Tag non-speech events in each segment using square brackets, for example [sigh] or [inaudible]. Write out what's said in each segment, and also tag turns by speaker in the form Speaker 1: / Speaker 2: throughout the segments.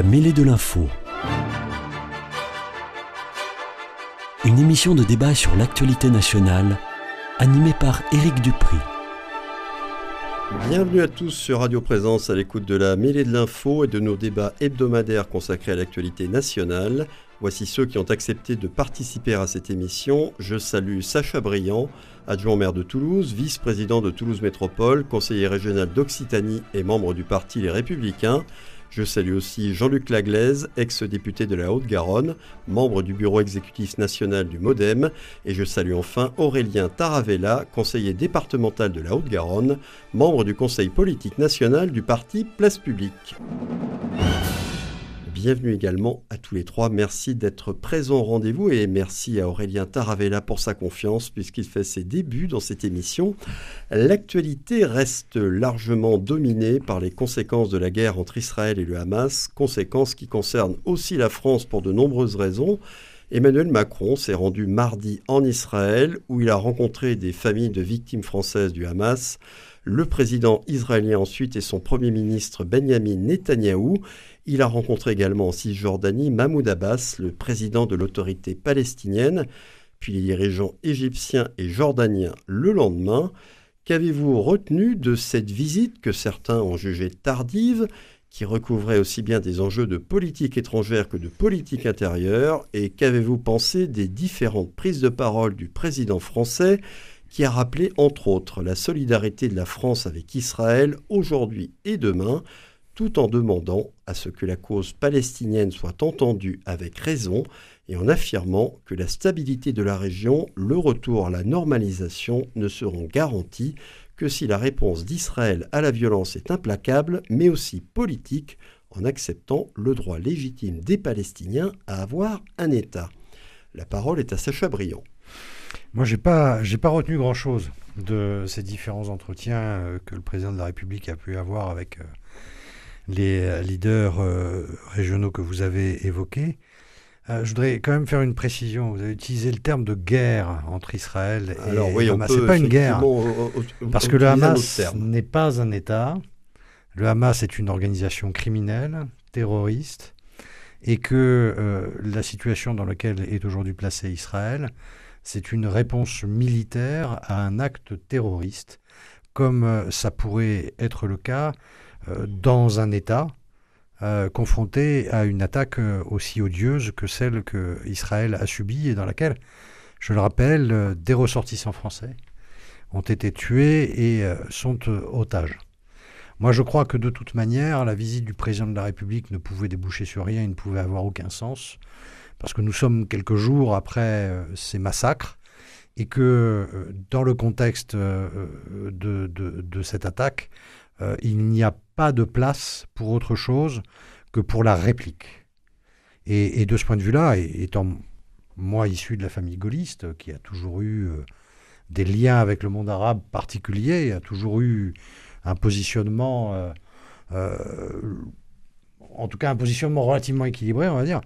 Speaker 1: La mêlée de l'info. Une émission de débat sur l'actualité nationale animée par Éric Dupri.
Speaker 2: Bienvenue à tous sur Radio Présence à l'écoute de la mêlée de l'info et de nos débats hebdomadaires consacrés à l'actualité nationale. Voici ceux qui ont accepté de participer à cette émission. Je salue Sacha Briand, adjoint maire de Toulouse, vice-président de Toulouse Métropole, conseiller régional d'Occitanie et membre du parti Les Républicains. Je salue aussi Jean-Luc Laglaise, ex-député de la Haute-Garonne, membre du bureau exécutif national du MoDem. Et je salue enfin Aurélien Taravella, conseiller départemental de la Haute-Garonne, membre du conseil politique national du parti Place Publique. Bienvenue également à tous les trois. Merci d'être présents au rendez-vous et merci à Aurélien Taravella pour sa confiance puisqu'il fait ses débuts dans cette émission. L'actualité reste largement dominée par les conséquences de la guerre entre Israël et le Hamas, conséquences qui concernent aussi la France pour de nombreuses raisons. Emmanuel Macron s'est rendu mardi en Israël où il a rencontré des familles de victimes françaises du Hamas le président israélien ensuite et son premier ministre Benjamin Netanyahou. Il a rencontré également en Cisjordanie Mahmoud Abbas, le président de l'autorité palestinienne, puis les dirigeants égyptiens et jordaniens le lendemain. Qu'avez-vous retenu de cette visite que certains ont jugée tardive, qui recouvrait aussi bien des enjeux de politique étrangère que de politique intérieure? Et qu'avez-vous pensé des différentes prises de parole du président français qui a rappelé entre autres la solidarité de la France avec Israël aujourd'hui et demain, tout en demandant à ce que la cause palestinienne soit entendue avec raison et en affirmant que la stabilité de la région, le retour à la normalisation ne seront garantis que si la réponse d'Israël à la violence est implacable, mais aussi politique, en acceptant le droit légitime des Palestiniens à avoir un État. La parole est à Sacha Briand.
Speaker 3: Moi, j'ai pas, j'ai pas retenu grand-chose de ces différents entretiens euh, que le président de la République a pu avoir avec euh, les euh, leaders régionaux que vous avez évoqués. je voudrais quand même faire une précision. Vous avez utilisé le terme de guerre entre Israël et
Speaker 2: Alors, oui,
Speaker 3: Hamas. C'est pas une guerre, parce que le Hamas n'est pas un État. Le Hamas est une organisation criminelle, terroriste, et que la situation dans laquelle est aujourd'hui placé Israël c'est une réponse militaire à un acte terroriste, comme euh, ça pourrait être le cas euh, dans un État euh, confronté à une attaque aussi odieuse que celle que Israël a subie et dans laquelle, je le rappelle, des ressortissants français ont été tués et sont otages. Moi, je crois que de toute manière, la visite du président de la République ne pouvait déboucher sur rien, il ne pouvait avoir aucun sens parce que nous sommes quelques jours après euh, ces massacres et que euh, dans le contexte euh, de, cette attaque, il n'y a pas de place pour autre chose que pour la réplique. Et, de ce point de vue-là, étant moi issu de la famille gaulliste, qui a toujours eu des liens avec le monde arabe particulier, a toujours eu un positionnement en tout cas un positionnement relativement équilibré, on va dire.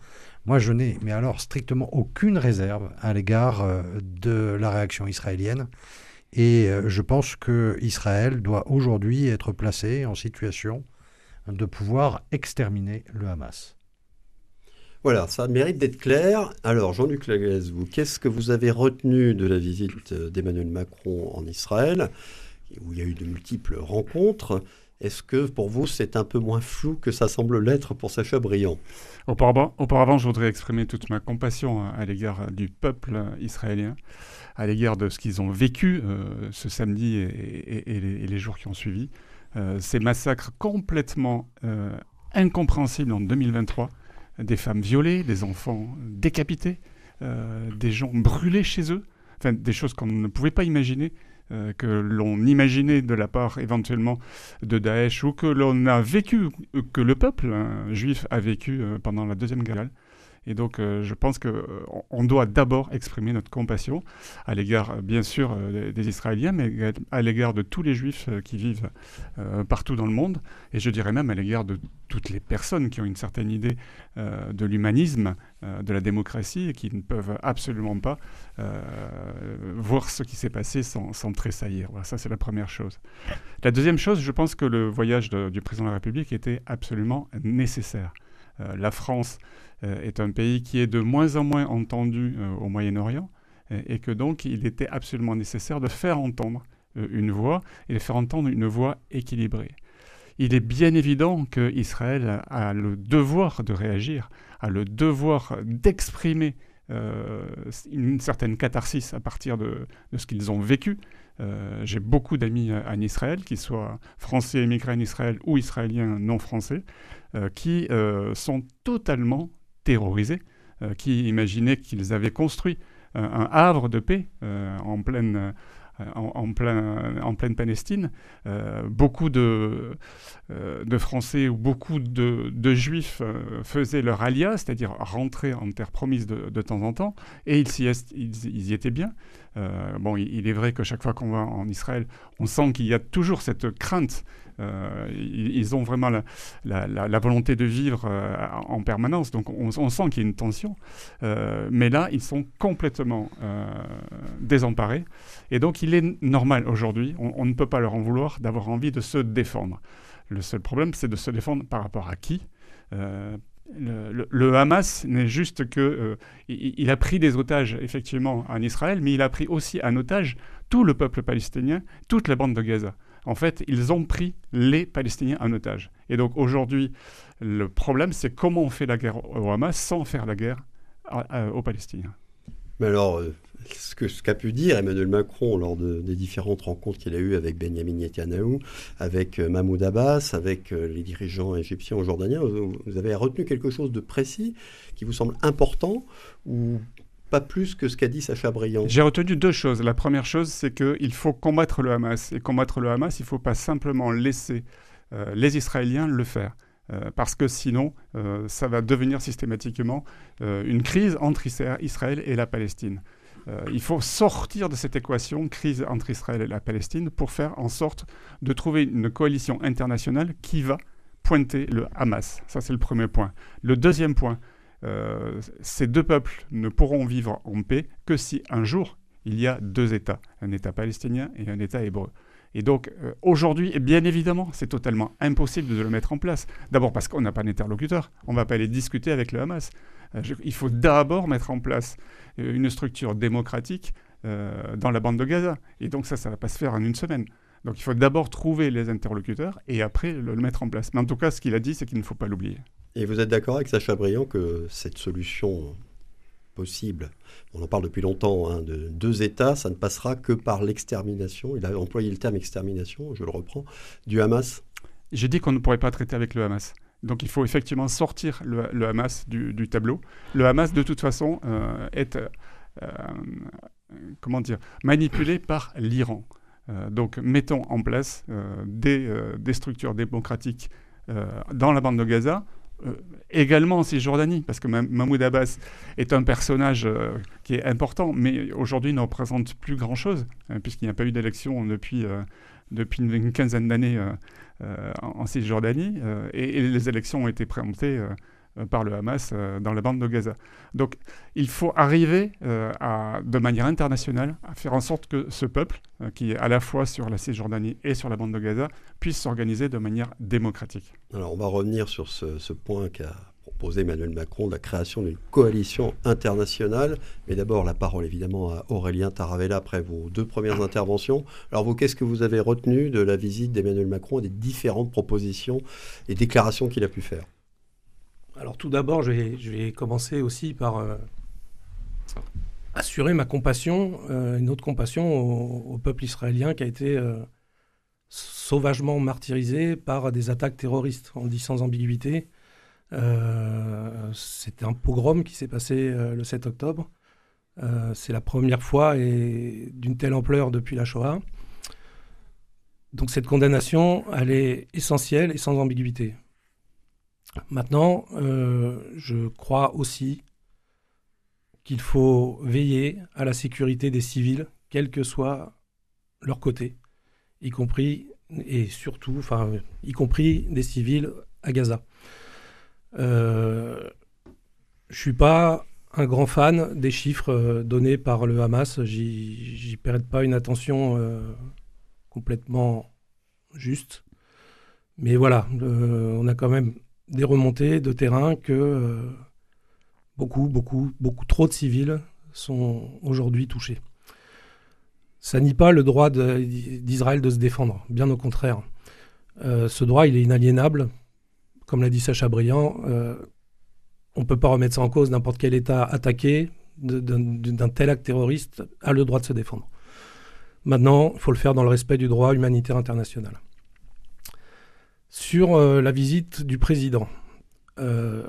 Speaker 3: Moi, je n'ai, mais alors, strictement aucune réserve à l'égard euh, de la réaction israélienne. Et euh, je pense que Israël doit aujourd'hui être placé en situation de pouvoir exterminer le Hamas.
Speaker 2: Voilà, ça mérite d'être clair. Alors, Jean-Luc Lagasse, vous, qu'est-ce que vous avez retenu de la visite d'Emmanuel Macron en Israël, où il y a eu de multiples rencontres? Est-ce que pour vous, c'est un peu moins flou que ça semble l'être pour Sacha Briand
Speaker 4: auparavant, auparavant, je voudrais exprimer toute ma compassion à l'égard du peuple israélien, à l'égard de ce qu'ils ont vécu euh, ce samedi et, les, jours qui ont suivi. Euh, ces massacres complètement euh, incompréhensibles en 2023, des femmes violées, des enfants décapités, des gens brûlés chez eux, enfin des choses qu'on ne pouvait pas imaginer. euh, que l'on imaginait de la part éventuellement de Daesh ou que l'on a vécu, que le peuple hein, juif a vécu euh, pendant la Deuxième Guerre et donc, euh, je pense qu'on euh, doit d'abord exprimer notre compassion à l'égard, euh, bien sûr, des, Israéliens, mais à l'égard de tous les Juifs qui vivent partout dans le monde, et je dirais même à l'égard de toutes les personnes qui ont une certaine idée de l'humanisme, de la démocratie, et qui ne peuvent absolument pas voir ce qui s'est passé sans, tressaillir. Voilà, ça c'est la première chose. La deuxième chose, je pense que le voyage du président de la République était absolument nécessaire. la France est un pays qui est de moins en moins entendu euh, au Moyen-Orient et que donc il était absolument nécessaire de faire entendre euh, une voix et de faire entendre une voix équilibrée. Il est bien évident qu'Israël a le devoir de réagir, a le devoir d'exprimer une certaine catharsis à partir de, ce qu'ils ont vécu. J'ai beaucoup d'amis en Israël, qu'ils soient français émigrés en Israël ou israéliens non français, qui sont totalement terrorisés, euh, qui imaginaient qu'ils avaient construit euh, un havre de paix euh, en pleine en, en, pleine Palestine. beaucoup de, de, Français ou beaucoup de, de Juifs faisaient leur alia, c'est-à-dire rentraient en terre promise de, de, temps en temps, et ils, y étaient bien. Bon, il, est vrai que chaque fois qu'on va en Israël, on sent qu'il y a toujours cette crainte euh, ils, ont vraiment la, volonté de vivre euh, en permanence. Donc on, sent qu'il y a une tension. Euh, mais là, ils sont complètement désemparés. Et donc il est normal aujourd'hui, on, ne peut pas leur en vouloir d'avoir envie de se défendre. Le seul problème, c'est de se défendre par rapport à qui? Le, Hamas n'est juste que il, a pris des otages effectivement en Israël, mais il a pris aussi en otage tout le peuple palestinien, toute la bande de Gaza en fait, ils ont pris les Palestiniens en otage. Et donc aujourd'hui, le problème, c'est comment on fait la guerre au Hamas sans faire la guerre aux Palestiniens.
Speaker 2: Mais alors, euh, ce qu'a pu dire Emmanuel Macron lors des différentes rencontres qu'il a eues avec Benjamin Netanyahu, avec euh, Mahmoud Abbas, avec euh, les dirigeants égyptiens ou jordaniens, vous avez retenu quelque chose de précis qui vous semble important ou pas plus que ce qu'a dit Sacha Briand?
Speaker 4: J'ai retenu deux choses. La première chose, c'est qu'il faut combattre le Hamas. Et combattre le Hamas, il ne faut pas simplement laisser les Israéliens le faire. Euh, parce que sinon, euh, ça va devenir systématiquement une crise entre Israël et la Palestine. il faut sortir de cette équation, crise entre Israël et la Palestine, pour faire en sorte de trouver une coalition internationale qui va pointer le Hamas. Ça, c'est le premier point. Le deuxième point, euh, ces deux peuples ne pourront vivre en paix que si un jour il y a deux États, un État palestinien et un État hébreu. Et donc euh, aujourd'hui, bien évidemment, c'est totalement impossible de le mettre en place. D'abord parce qu'on n'a pas d'interlocuteur, on ne va pas aller discuter avec le Hamas. Euh, il faut d'abord mettre en place une structure démocratique dans la bande de Gaza. Et donc ça, ça ne va pas se faire en une semaine. Donc il faut d'abord trouver les interlocuteurs et après le mettre en place. Mais en tout cas, ce qu'il a dit, c'est qu'il ne faut pas l'oublier.
Speaker 2: Et vous êtes d'accord avec Sacha Briand que cette solution possible, on en parle depuis longtemps, hein, de deux États, ça ne passera que par l'extermination, il a employé le terme extermination, je le reprends, du Hamas
Speaker 4: J'ai dit qu'on ne pourrait pas traiter avec le Hamas. Donc il faut effectivement sortir le, Hamas du, tableau. Le Hamas, de toute façon, euh, est euh, manipulé par l'Iran. Euh, donc mettons en place des, structures démocratiques dans la bande de Gaza également en Cisjordanie, parce que Mahmoud Abbas est un personnage euh, qui est important, mais aujourd'hui ne représente plus grand-chose, hein, puisqu'il n'y a pas eu d'élection depuis, depuis une, quinzaine d'années en, Cisjordanie, et, les élections ont été préemptées par le Hamas dans la bande de Gaza. Donc il faut arriver à, de manière internationale à faire en sorte que ce peuple, qui est à la fois sur la Cisjordanie et sur la bande de Gaza, puisse s'organiser de manière démocratique.
Speaker 2: Alors on va revenir sur ce, ce point qu'a proposé Emmanuel Macron la création d'une coalition internationale. Mais d'abord, la parole évidemment à Aurélien Taravella après vos deux premières interventions. Alors vous, qu'est-ce que vous avez retenu de la visite d'Emmanuel Macron et des différentes propositions et déclarations qu'il a pu faire?
Speaker 5: Alors tout d'abord, je vais, commencer aussi par euh, assurer ma compassion, euh, une autre compassion au, peuple israélien qui a été... Euh, sauvagement martyrisé par des attaques terroristes, on dit sans ambiguïté. C'était un pogrom qui s'est passé le 7 octobre. C'est la première fois et d'une telle ampleur depuis la Shoah. Donc cette condamnation, elle est essentielle et sans ambiguïté. Maintenant, je crois aussi qu'il faut veiller à la sécurité des civils, quel que soit leur côté, y compris et surtout, enfin, y compris des civils à Gaza. Euh, je suis pas un grand fan des chiffres euh, donnés par le Hamas. J'y prête pas une attention euh, complètement juste. Mais voilà, euh, on a quand même des remontées de terrain que beaucoup, beaucoup, beaucoup trop de civils sont aujourd'hui touchés. Ça nie pas le droit d'Israël de, se défendre, bien au contraire. ce droit, il est inaliénable comme l'a dit Sacha Briand, euh, on ne peut pas remettre ça en cause. N'importe quel État attaqué d'un tel acte terroriste a le droit de se défendre. Maintenant, il faut le faire dans le respect du droit humanitaire international. Sur euh, la visite du président, euh,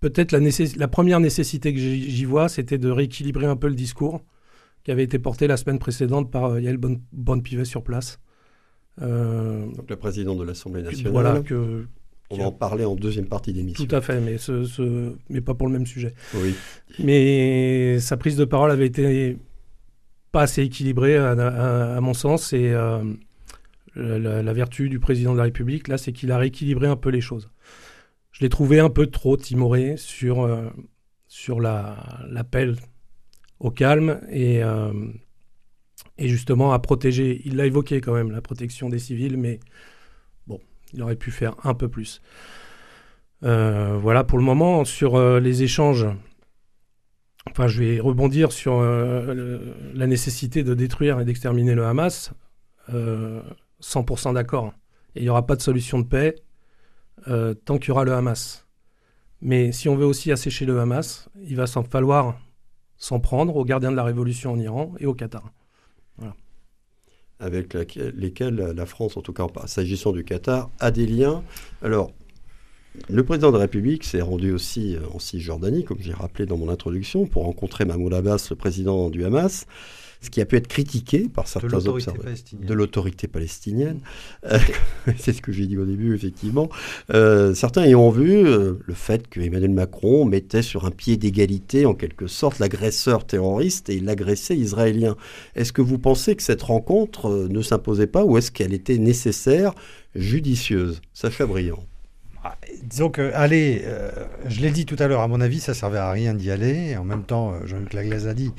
Speaker 5: peut-être la, la, première nécessité que j'y vois, c'était de rééquilibrer un peu le discours qui avait été porté la semaine précédente par Yael Bonne-Pivet sur place.
Speaker 2: Donc le président de l'Assemblée nationale.
Speaker 5: Voilà, que,
Speaker 2: on va en parler en deuxième partie d'émission.
Speaker 5: Tout à fait, mais, ce, mais pas pour le même sujet. Oui. Mais sa prise de parole avait été pas assez équilibrée, à, mon sens, et euh, la, vertu du président de la République, là, c'est qu'il a rééquilibré un peu les choses. Je l'ai trouvé un peu trop timoré sur, euh, l'appel au calme et, euh, et justement à protéger. Il l'a évoqué quand même, la protection des civils, mais il aurait pu faire un peu plus. Euh, voilà pour le moment sur euh, les échanges. Enfin, je vais rebondir sur euh, la nécessité de détruire et d'exterminer le Hamas. 100% d'accord. Et il n'y aura pas de solution de paix tant qu'il y aura le Hamas. Mais si on veut aussi assécher le Hamas, il va s'en falloir s'en prendre aux gardiens de la révolution en Iran et au Qatar
Speaker 2: avec lesquels la France, en tout cas s'agissant du Qatar, a des liens. Alors, le président de la République s'est rendu aussi euh, en Cisjordanie, comme j'ai rappelé dans mon introduction, pour rencontrer Mahmoud Abbas, le président du Hamas ce qui a pu être critiqué par certains observateurs de l'autorité palestinienne. Euh, [laughs] c'est ce que j'ai dit au début, effectivement. Euh, certains y ont vu euh, le fait que Emmanuel Macron mettait sur un pied d'égalité, en quelque sorte, l'agresseur terroriste et l'agressé israélien. Est-ce que vous pensez que cette rencontre ne s'imposait pas ou est-ce qu'elle était nécessaire, judicieuse? Sacha Briand.
Speaker 3: Ah, disons que aller, je l'ai dit tout à l'heure, à mon avis, ça servait à rien d'y aller. En même temps, Jean-Luc Laglaise a dit,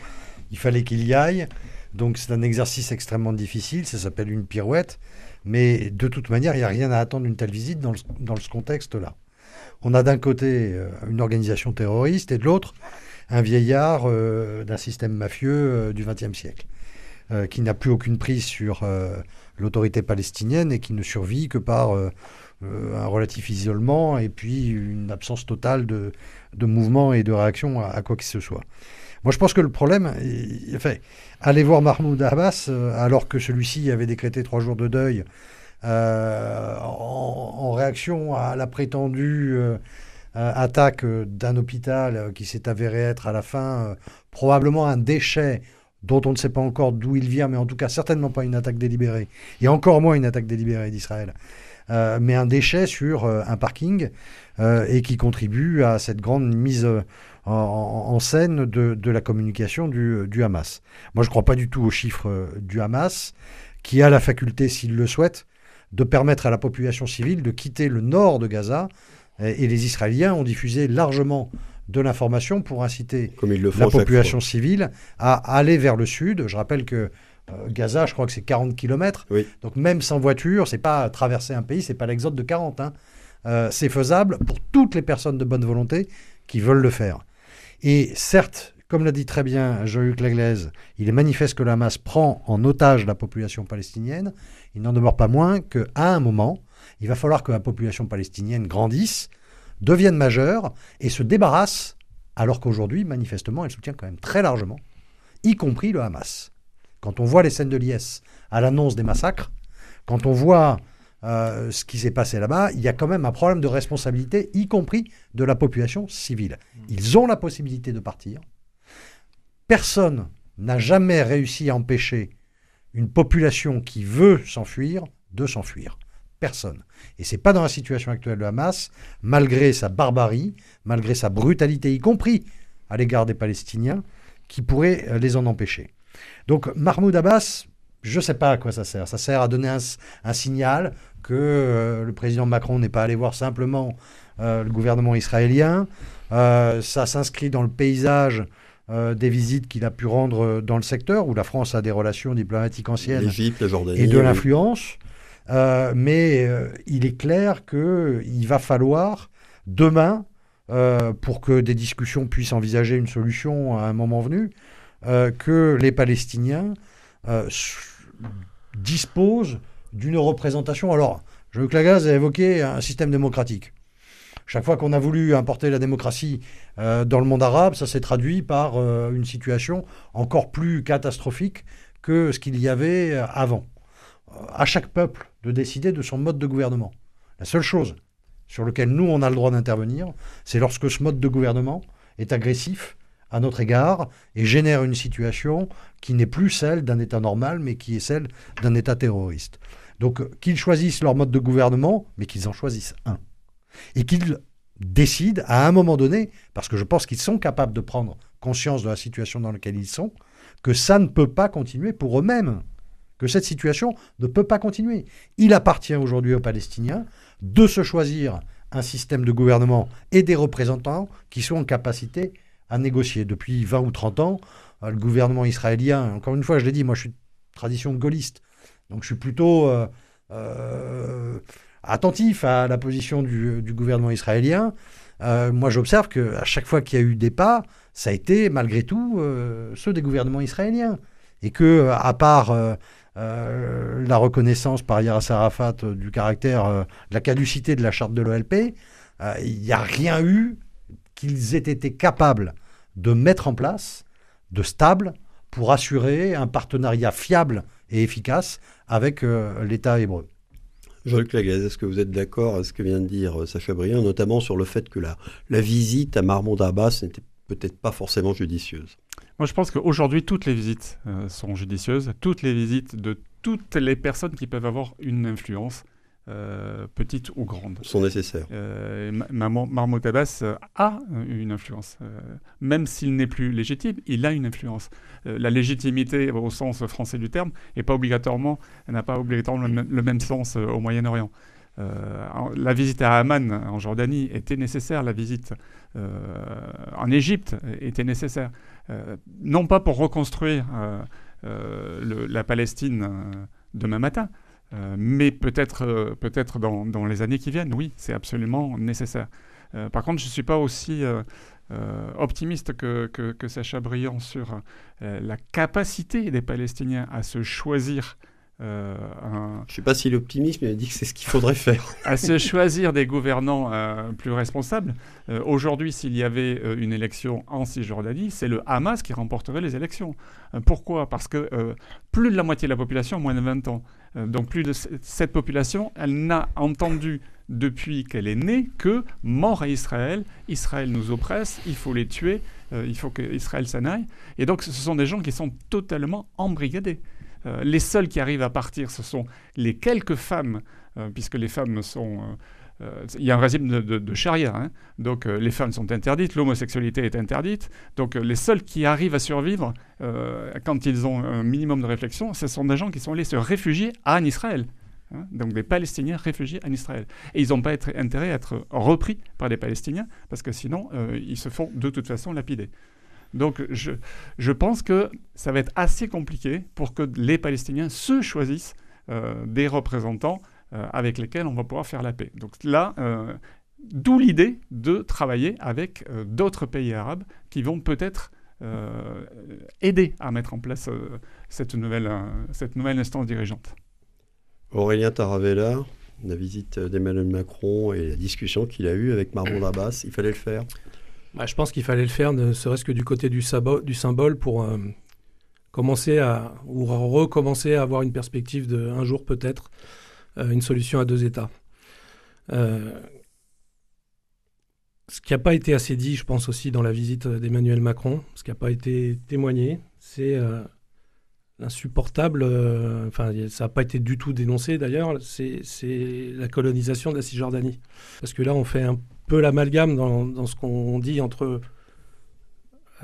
Speaker 3: il fallait qu'il y aille. Donc c'est un exercice extrêmement difficile, ça s'appelle une pirouette. Mais de toute manière, il n'y a rien à attendre d'une telle visite dans, ce contexte-là. On a d'un côté euh, une organisation terroriste et de l'autre un vieillard euh, d'un système mafieux euh, du XXe siècle, qui n'a plus aucune prise sur l'autorité palestinienne et qui ne survit que par un relatif isolement et puis une absence totale de, mouvement et de réaction à quoi que ce soit. Moi, je pense que le problème, enfin, aller voir Mahmoud Abbas, euh, alors que celui-ci avait décrété trois jours de deuil euh, en, réaction à la prétendue euh, attaque d'un hôpital qui s'est avéré être à la fin probablement un déchet dont on ne sait pas encore d'où il vient, mais en tout cas certainement pas une attaque délibérée, et encore moins une attaque délibérée d'Israël, mais un déchet sur un parking, et qui contribue à cette grande mise en, scène de, la communication du, Hamas. Moi, je ne crois pas du tout aux chiffres euh, du Hamas, qui a la faculté, s'il le souhaite, de permettre à la population civile de quitter le nord de Gaza. Et, les Israéliens ont diffusé largement de l'information pour inciter la population civile à aller vers le sud. Je rappelle que euh, Gaza, je crois que c'est 40 km. Donc même sans voiture, c'est pas traverser un pays, c'est pas l'exode de 40. Hein. Euh, c'est faisable pour toutes les personnes de bonne volonté qui veulent le faire. Et certes, comme l'a dit très bien Jean-Luc Laglaise, il est manifeste que la Hamas prend en otage la population palestinienne. Il n'en demeure pas moins qu'à un moment, il va falloir que la population palestinienne grandisse, devienne majeure et se débarrasse, alors qu'aujourd'hui, manifestement, elle soutient quand même très largement, y compris le Hamas. Quand on voit les scènes de l'IS à l'annonce des massacres, quand on voit euh, ce qui s'est passé là-bas, il y a quand même un problème de responsabilité, y compris de la population civile. Mmh. Ils ont la possibilité de partir. Personne n'a jamais réussi à empêcher une population qui veut s'enfuir de s'enfuir. Personne. Et c'est pas dans la situation actuelle de Hamas, malgré sa barbarie, malgré sa brutalité, y compris à l'égard des Palestiniens, qui pourrait euh, les en empêcher. Donc Mahmoud Abbas, je ne sais pas à quoi ça sert. Ça sert à donner un, signal que euh, le président Macron n'est pas allé voir simplement euh, le gouvernement israélien. Euh, ça s'inscrit dans le paysage des visites qu'il a pu rendre dans le secteur, où la France a des relations diplomatiques anciennes et de l'influence. mais il est clair qu'il va falloir demain, pour que des discussions puissent envisager une solution à un moment venu, que les Palestiniens dispose d'une représentation. Alors, Jean-Luc Lagaz a évoqué un système démocratique. Chaque fois qu'on a voulu importer la démocratie euh, dans le monde arabe, ça s'est traduit par euh, une situation encore plus catastrophique que ce qu'il y avait euh, avant. à chaque peuple de décider de son mode de gouvernement. La seule chose sur laquelle nous, on a le droit d'intervenir, c'est lorsque ce mode de gouvernement est agressif à notre égard et génère une situation qui n'est plus celle d'un État normal, mais qui est celle d'un État terroriste. Donc qu'ils choisissent leur mode de gouvernement, mais qu'ils en choisissent un. Et qu'ils décident à un moment donné, parce que je pense qu'ils sont capables de prendre conscience de la situation dans laquelle ils sont, que ça ne peut pas continuer pour eux-mêmes, que cette situation ne peut pas continuer. Il appartient aujourd'hui aux Palestiniens de se choisir un système de gouvernement et des représentants qui sont en capacité à négocier. Depuis 20 ou 30 ans, euh, le gouvernement israélien, encore une fois, je l'ai dit, moi je suis de tradition gaulliste, donc je suis plutôt euh, euh, attentif à la position du, gouvernement israélien. moi j'observe qu'à chaque fois qu'il y a eu des pas, ça a été malgré tout ceux des gouvernements israéliens. Et que, à part la reconnaissance par Yasser Arafat du caractère, de la caducité de la charte de l'OLP, il n'y a rien eu qu'ils aient été capables de mettre en place de stable pour assurer un partenariat fiable et efficace avec euh, l'État hébreu.
Speaker 2: Jean-Luc Lagaz, est-ce que vous êtes d'accord avec ce que vient de dire euh, Sacha Briand, notamment sur le fait que la, la visite à Mahmoud Abbas n'était peut-être pas forcément judicieuse?
Speaker 4: Moi, je pense qu'aujourd'hui, toutes les visites euh, sont judicieuses. Toutes les visites de toutes les personnes qui peuvent avoir une influence euh, petites ou grandes.
Speaker 2: Sont nécessaires.
Speaker 4: Euh, Mahmoud Abbas euh, a une influence. Euh, même s'il n'est plus légitime, il a une influence. la légitimité, au sens français du terme, n'a pas obligatoirement, n'a pas obligatoirement le, même sens au Moyen-Orient. la visite à Amman, en Jordanie, était nécessaire. La visite en Égypte était nécessaire. non pas pour reconstruire la Palestine demain matin, euh, mais peut-être euh, peut-être dans, dans, les années qui viennent, oui, c'est absolument nécessaire. Euh, par contre, je ne suis pas aussi optimiste que, que, que, Sacha Briand sur la capacité des Palestiniens à se choisir
Speaker 2: Je ne sais pas si l'optimisme dit que c'est ce qu'il faudrait faire. [laughs]
Speaker 4: à se choisir des gouvernants plus responsables. Aujourd'hui, s'il y avait une élection en Cisjordanie, c'est le Hamas qui remporterait les élections. pourquoi? Parce que plus de la moitié de la population a moins de 20 ans. Donc plus de cette population, elle n'a entendu depuis qu'elle est née que mort à Israël, Israël nous oppresse, il faut les tuer, il faut qu'Israël s'en aille. Et donc ce sont des gens qui sont totalement embrigadés. Euh, les seuls qui arrivent à partir, ce sont les quelques femmes, euh, puisque les femmes sont il y a un régime de, charia. Hein. Donc les femmes sont interdites, l'homosexualité est interdite. Donc les seuls qui arrivent à survivre quand ils ont un minimum de réflexion, ce sont des gens qui sont allés se réfugier en Israël. Hein. donc des Palestiniens réfugiés en Israël. Et ils n'ont pas intérêt à être repris par des Palestiniens, parce que sinon, ils se font de toute façon lapider. Donc je, pense que ça va être assez compliqué pour que les Palestiniens se choisissent euh, des représentants euh, avec lesquels on va pouvoir faire la paix. Donc là, euh, d'où l'idée de travailler avec d'autres pays arabes qui vont peut-être aider à mettre en place cette, nouvelle, cette nouvelle instance dirigeante.
Speaker 2: Aurélien Taravella, la visite d'Emmanuel Macron et la discussion qu'il a eue avec Mahmoud Abbas, il fallait le faire?
Speaker 5: Bah, je pense qu'il fallait le faire, ne serait-ce que du côté du, du symbole, pour euh, commencer à, ou recommencer à avoir une perspective de un jour peut-être, euh, une solution à deux États. Euh, ce qui n'a pas été assez dit, je pense aussi, dans la visite d'Emmanuel Macron, ce qui n'a pas été témoigné, c'est l'insupportable, enfin ça n'a pas été du tout dénoncé d'ailleurs, c'est la colonisation de la Cisjordanie. Parce que là, on fait un peu l'amalgame dans, ce qu'on dit entre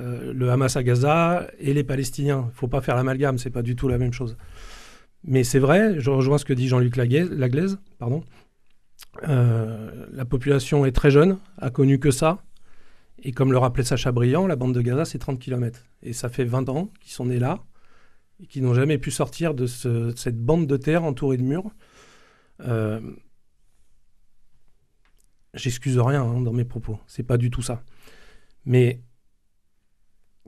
Speaker 5: euh, le Hamas à Gaza et les Palestiniens. Il ne faut pas faire l'amalgame, c'est pas du tout la même chose. Mais c'est vrai, je rejoins ce que dit Jean-Luc Laglaise. Euh, la population est très jeune, a connu que ça. Et comme le rappelait Sacha Briand, la bande de Gaza, c'est 30 km. Et ça fait 20 ans qu'ils sont nés là et qu'ils n'ont jamais pu sortir de, cette bande de terre entourée de murs. Euh, J'excuse rien hein, dans mes propos, c'est pas du tout ça. Mais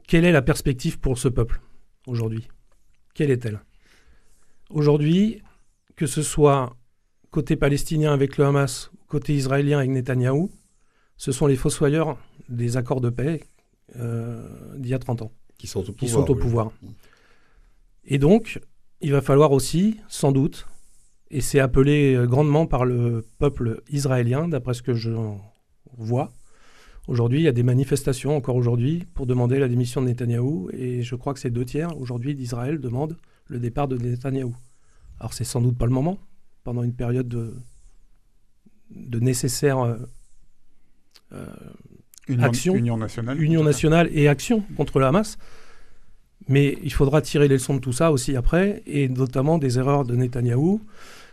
Speaker 5: quelle est la perspective pour ce peuple aujourd'hui? Quelle est-elle? Aujourd'hui, que ce soit côté palestinien avec le Hamas, côté israélien avec Netanyahou, ce sont les fossoyeurs des accords de paix euh, d'il y a 30 ans.
Speaker 2: Qui sont au
Speaker 5: pouvoir. Qui sont au pouvoir. Et donc, il va falloir aussi, sans doute, et c'est appelé euh, grandement par le peuple israélien, d'après ce que je vois. Aujourd'hui, il y a des manifestations, encore aujourd'hui, pour demander la démission de Netanyahou. Et je crois que c'est deux tiers, aujourd'hui, d'Israël demandent le départ de Netanyahou. Alors, c'est sans doute pas le moment, pendant une période de, de nécessaire euh,
Speaker 4: euh, union,
Speaker 5: action.
Speaker 4: Union nationale.
Speaker 5: Union nationale et action contre le Hamas. Mais il faudra tirer les leçons de tout ça aussi après, et notamment des erreurs de Netanyahou,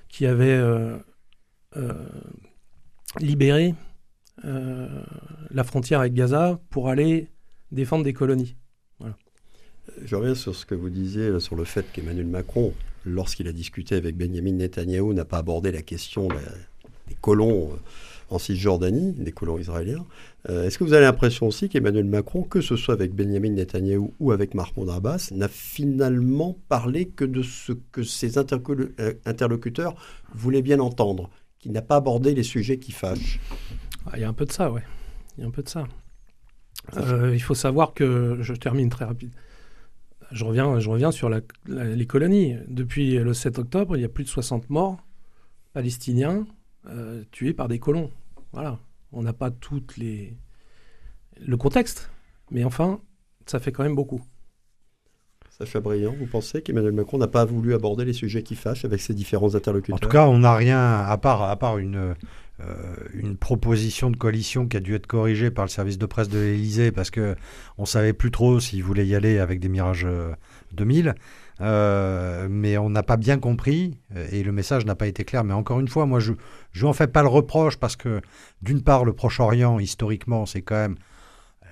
Speaker 5: qui avait euh, libéré la frontière avec Gaza pour aller défendre des colonies.
Speaker 2: Je reviens sur ce que vous disiez, sur le fait qu'Emmanuel Macron, lorsqu'il a discuté avec Benjamin Netanyahou, n'a pas abordé la question des colons en Cisjordanie, des colons israéliens. Euh, est-ce que vous avez l'impression aussi qu'Emmanuel Macron, que ce soit avec Benjamin Netanyahou ou avec Mahmoud Abbas, n'a finalement parlé que de ce que ses euh, interlocuteurs voulaient bien entendre, qu'il n'a pas abordé les sujets qui fâchent
Speaker 5: Il y a un peu de ça, oui. Il y a un peu de ça. Euh, il faut savoir que, je termine très rapide, je reviens, je reviens sur les colonies. Depuis le 7 octobre, il y a plus de 60 morts palestiniens tués par des colons. Voilà on n'a pas toutes les le contexte, mais enfin, ça fait quand même beaucoup.
Speaker 2: Sacha Briand, vous pensez qu'Emmanuel Macron n'a pas voulu aborder les sujets qui fâchent avec ses différents interlocuteurs?
Speaker 3: En tout cas, on n'a rien, à part, à part une, euh, une proposition de coalition qui a dû être corrigée par le service de presse de l'Élysée parce qu'on ne savait plus trop s'il voulait y aller avec des Mirages 2000. Euh, euh, mais on n'a pas bien compris et le message n'a pas été clair. Mais encore une fois, moi, je ne en fais pas le reproche parce que, d'une part, le Proche-Orient, historiquement, c'est quand même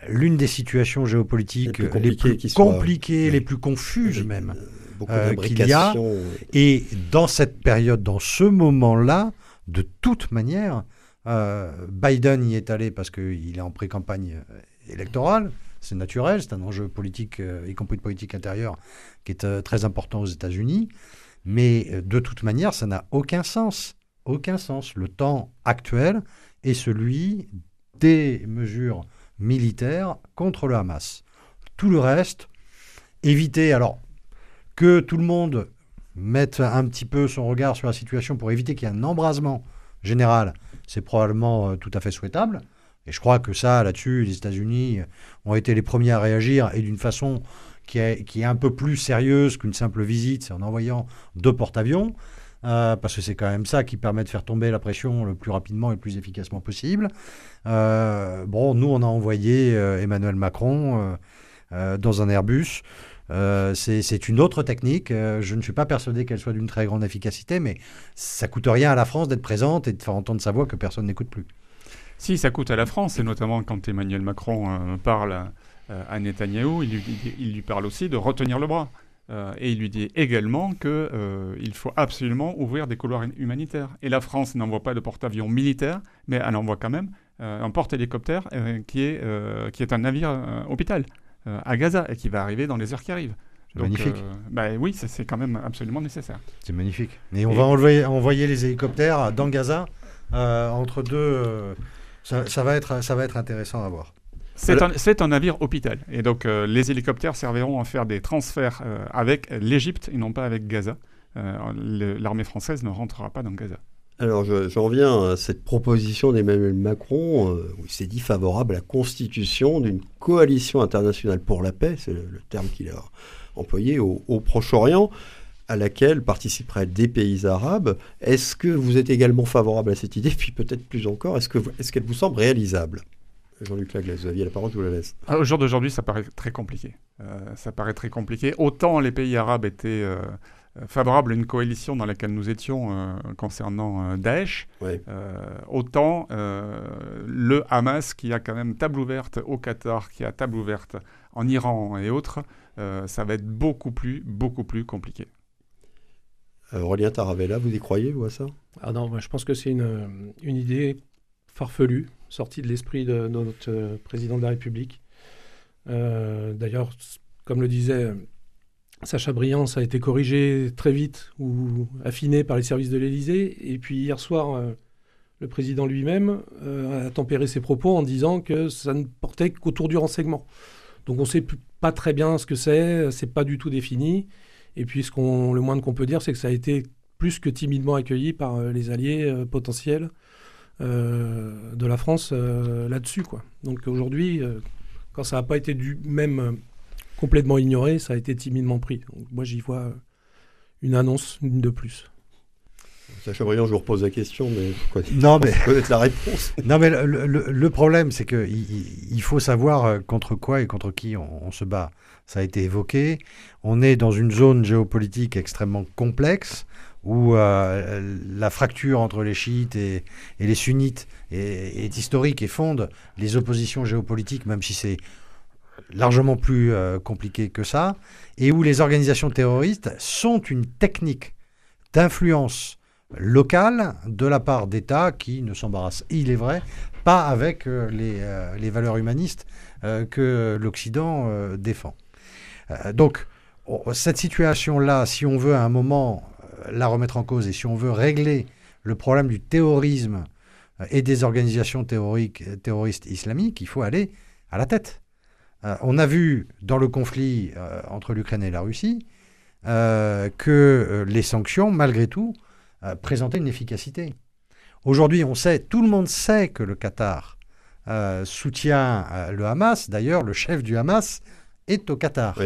Speaker 3: l'une des situations géopolitiques les plus compliquées, les plus confuses même euh, qu'il y a. Et dans cette période, dans ce moment-là, de toute manière, euh, Biden y est allé parce qu'il est en pré-campagne électorale c'est naturel, c'est un enjeu politique, euh, y compris de politique intérieure, qui est euh, très important aux États-Unis. Mais euh, de toute manière, ça n'a aucun sens. Aucun sens. Le temps actuel est celui des mesures militaires contre le Hamas. Tout le reste, éviter, alors que tout le monde mette un petit peu son regard sur la situation pour éviter qu'il y ait un embrasement général, c'est probablement tout à fait souhaitable. Et je crois que ça, là-dessus, les États-Unis ont été les premiers à réagir et d'une façon qui est, un peu plus sérieuse qu'une simple visite, c'est en envoyant deux porte-avions. parce que c'est quand même ça qui permet de faire tomber la pression le plus rapidement et le plus efficacement possible. bon, nous, on a envoyé Emmanuel Macron dans un Airbus. C'est une autre technique. je ne suis pas persuadé qu'elle soit d'une très grande efficacité, mais ça coûte rien à la France d'être présente et de faire entendre sa voix que personne n'écoute plus.
Speaker 4: Si, ça coûte à la France, et notamment quand Emmanuel Macron parle euh, à Netanyahou, il lui, parle aussi de retenir le bras. Euh, et il lui dit également qu'il euh, faut absolument ouvrir des couloirs humanitaires. Et la France n'envoie pas de porte-avions militaire, mais elle envoie quand même un porte-hélicoptère qui, qui est un navire hôpital à Gaza et qui va arriver dans les heures qui arrivent.
Speaker 3: magnifique.
Speaker 4: bah, oui, c'est quand même absolument nécessaire.
Speaker 3: C'est magnifique. Et on va envoyer, envoyer, les hélicoptères dans Gaza entre deux. Ça, ça, va être, ça va être intéressant à voir.
Speaker 4: C'est un, navire hôpital. Et donc, euh, les hélicoptères serviront à faire des transferts euh, avec l'Égypte et non pas avec Gaza. Euh, l'armée française ne rentrera pas dans Gaza.
Speaker 2: Alors, je, reviens à cette proposition d'Emmanuel Macron, où il s'est dit favorable à la constitution d'une coalition internationale pour la paix, c'est le, terme qu'il a employé au, Proche-Orient, à laquelle participeraient des pays arabes. Est-ce que vous êtes également favorable à cette idée? Puis peut-être plus encore, est-ce qu'elle est vous semble réalisable? Jean-Luc Laglaise, vous aviez la parole, je vous la laisse.
Speaker 4: Ah, au jour d'aujourd'hui, ça paraît très compliqué. Euh, ça paraît très compliqué. Autant les pays arabes étaient euh, favorables à une coalition dans laquelle nous étions euh, concernant Daesh, autant le Hamas, qui a quand même table ouverte au Qatar, qui a table ouverte en Iran et autres, ça va être beaucoup plus, beaucoup plus compliqué.
Speaker 2: Aurélien Taravella, vous y croyez, vous, à ça?
Speaker 5: Ah non, moi, je pense que c'est une, une idée farfelue sorti de l'esprit de, notre euh, président de la République. Euh, d'ailleurs, comme le disait Sacha Briand, ça a été corrigé très vite ou affiné par les services de l'Élysée. Et puis hier soir, euh, le président lui-même a tempéré ses propos en disant que ça ne portait qu'autour du renseignement. Donc on ne sait pas très bien ce que c'est, c'est pas du tout défini. Et puis ce le moins qu'on peut dire, c'est que ça a été plus que timidement accueilli par les alliés potentiels euh, de la France euh, là-dessus. Donc aujourd'hui, euh, quand ça n'a pas été du même complètement ignoré, ça a été timidement pris. moi, j'y vois une annonce, une de plus.
Speaker 2: Sacha Briand, je vous repose la question, mais [laughs] non, mais connaître la réponse. [laughs]
Speaker 3: non, mais le, problème, c'est qu'il il faut savoir contre quoi et contre qui on, se bat. Ça a été évoqué. On est dans une zone géopolitique extrêmement complexe où euh, la fracture entre les chiites et, les sunnites est, historique et fonde les oppositions géopolitiques, même si c'est largement plus euh, compliqué que ça, et où les organisations terroristes sont une technique d'influence locale de la part d'États qui ne s'embarrassent, il est vrai, pas avec euh, les, valeurs humanistes que l'Occident défend. donc, cette situation-là, si on veut à un moment la remettre en cause et si on veut régler le problème du terrorisme euh, et des organisations terroristes islamiques, il faut aller à la tête. Euh, on a vu dans le conflit euh, entre l'Ukraine et la Russie que les sanctions, malgré tout, présentaient une efficacité. Aujourd'hui, on sait, tout le monde sait que le Qatar soutient le Hamas. D'ailleurs, le chef du Hamas est au Qatar.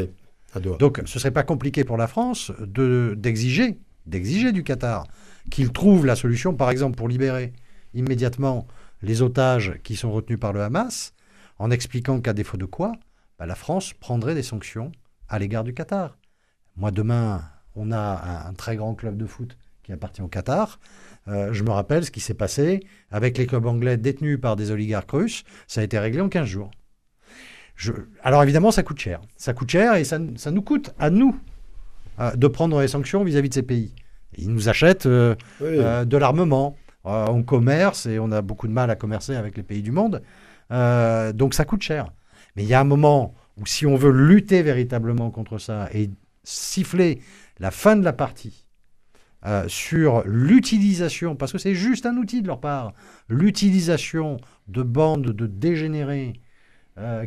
Speaker 3: Donc, ce ne serait pas compliqué pour la France d'exiger d'exiger du Qatar qu'il trouve la solution, par exemple, pour libérer immédiatement les otages qui sont retenus par le Hamas, en expliquant qu'à défaut de quoi, bah, la France prendrait des sanctions à l'égard du Qatar. Moi, demain, on a un, très grand club de foot qui appartient au Qatar. Euh, je me rappelle ce qui s'est passé avec les clubs anglais détenus par des oligarques russes. Ça a été réglé en 15 jours. Alors évidemment, ça coûte cher. Ça coûte cher et ça nous coûte à nous, euh, de prendre les sanctions vis-à-vis de ces pays. Ils nous achètent euh, euh, de l'armement. on commerce et on a beaucoup de mal à commercer avec les pays du monde. donc ça coûte cher. Mais il y a un moment où si on veut lutter véritablement contre ça et siffler la fin de la partie sur l'utilisation, parce que c'est juste un outil de leur part, l'utilisation de bandes de dégénérés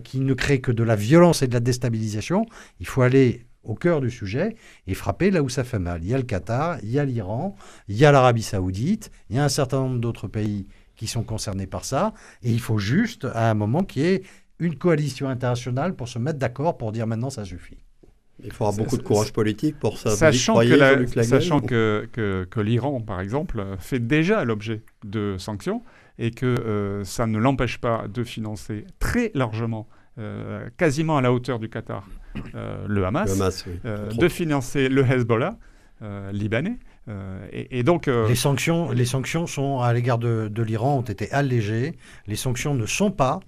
Speaker 3: qui ne créent que de la violence et de la déstabilisation, il faut aller au cœur du sujet et frapper là où ça fait mal. Il y a le Qatar, il y a l'Iran, il y a l'Arabie saoudite, il y a un certain nombre d'autres pays qui sont concernés par ça, et il faut juste, à un moment, qu'il y ait une coalition internationale pour se mettre d'accord pour dire maintenant ça suffit.
Speaker 2: Il faudra beaucoup de courage politique pour ça.
Speaker 4: Sachant, que, sachant que, que, l'Iran, par exemple, fait déjà l'objet de sanctions et que euh, ça ne l'empêche pas de financer très largement, euh, quasiment à la hauteur du Qatar, euh, le Hamas, de financer le Hezbollah libanais. Et, donc,
Speaker 3: les, sanctions, les sanctions sont à l'égard de, de l'Iran ont été allégées. Les sanctions ne sont pas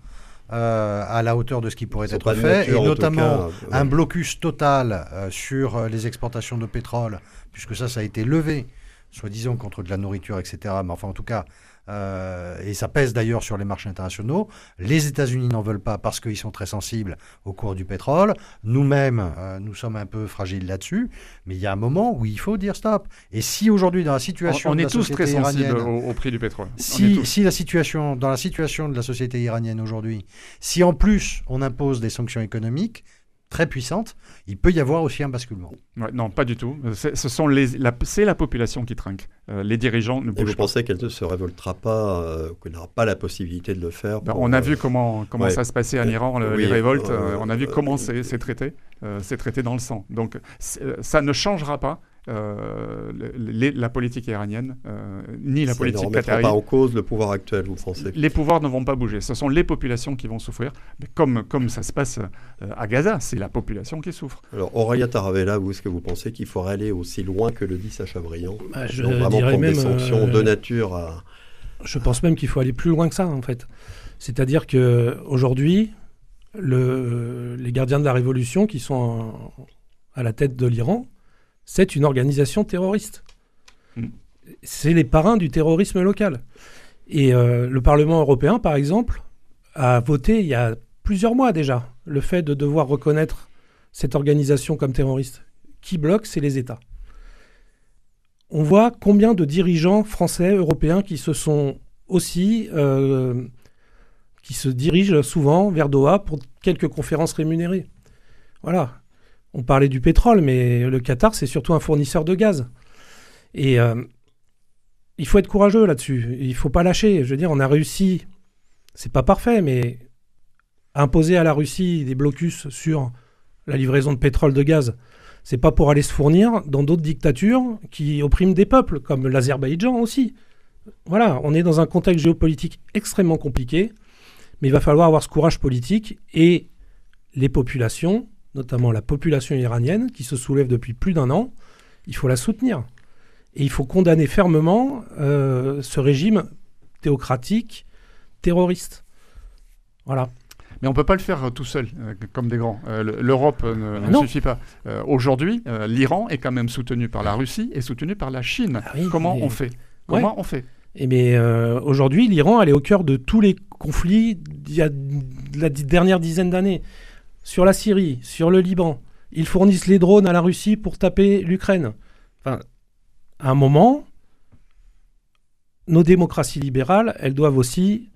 Speaker 3: euh, à la hauteur de ce qui pourrait être fait, et notamment un blocus total euh, sur euh, les exportations de pétrole, puisque ça, ça a été levé, soi-disant contre de la nourriture, etc. Mais enfin, en tout cas, euh, et ça pèse d'ailleurs sur les marchés internationaux. Les États-Unis n'en veulent pas parce qu'ils sont très sensibles au cours du pétrole. Nous-mêmes, euh, nous sommes un peu fragiles là-dessus. Mais il y a un moment où il faut dire stop. Et si aujourd'hui, dans la situation
Speaker 4: on,
Speaker 3: est
Speaker 4: tous très sensibles au, prix du pétrole.
Speaker 3: Si, si la situation, dans la situation de la société iranienne aujourd'hui, si en plus on impose des sanctions économiques, très puissante, il peut y avoir aussi un basculement.
Speaker 4: non, pas du tout. Ce sont les, la, c'est la population qui trinque. Euh, les dirigeants ne bougent
Speaker 2: Et vous pensez qu'elle ne se révoltera pas, euh, qu'elle n'aura pas la possibilité de le faire
Speaker 4: ben, On a vu euh, comment, comment ça se passait en Iran, les révoltes. on a vu comment c'est traité. c'est traité dans le sang. Donc ça ne changera pas euh, la politique iranienne, euh, ni la politique qatari.
Speaker 2: pas en cause le pouvoir actuel, vous pensez
Speaker 4: Les pouvoirs ne vont pas bouger. Ce sont les populations qui vont souffrir. Mais comme, comme ça se passe euh, à Gaza, c'est la population qui souffre.
Speaker 2: Alors, Aurélia Taravella, vous, est-ce que vous pensez qu'il faudrait aller aussi loin que le dit Sacha Briand
Speaker 5: bah, Je Donc, vraiment prendre
Speaker 2: des sanctions de nature à...
Speaker 5: Je pense même qu'il faut aller plus loin que ça, en fait. C'est-à-dire qu'aujourd'hui, le, les gardiens de la révolution qui sont à la tête de l'Iran, c'est une organisation terroriste. Mm. C'est les parrains du terrorisme local. Et euh, le Parlement européen, par exemple, a voté il y a plusieurs mois déjà le fait de devoir reconnaître cette organisation comme terroriste. Qui bloque, c'est les États. On voit combien de dirigeants français, européens qui se sont aussi, euh, qui se dirigent souvent vers Doha pour quelques conférences rémunérées. Voilà on parlait du pétrole, mais le Qatar, c'est surtout un fournisseur de gaz. Et euh, il faut être courageux là-dessus. Il ne faut pas lâcher. Je veux dire, on a réussi, c'est pas parfait, mais imposer à la Russie des blocus sur la livraison de pétrole, de gaz, c'est pas pour aller se fournir dans d'autres dictatures qui oppriment des peuples, comme l'Azerbaïdjan aussi. Voilà, on est dans un contexte géopolitique extrêmement compliqué, mais il va falloir avoir ce courage politique et les populations notamment la population iranienne, qui se soulève depuis plus d'un an, il faut la soutenir. Et il faut condamner fermement euh, ce régime théocratique, terroriste. Voilà.
Speaker 4: Mais on ne peut pas le faire euh, tout seul, euh, comme des grands. L'Europe ne, ah suffit pas. Aujourd'hui, l'Iran est quand même soutenu par la Russie et soutenu par la Chine. Ah Comment on fait? Comment on fait?
Speaker 5: Et mais aujourd'hui, l'Iran, elle est au cœur de tous les conflits d'il y a la dernière dizaine d'années sur la Syrie, sur le Liban. Ils fournissent les drones à la Russie pour taper l'Ukraine. Enfin, à un moment, nos démocraties libérales, elles doivent aussi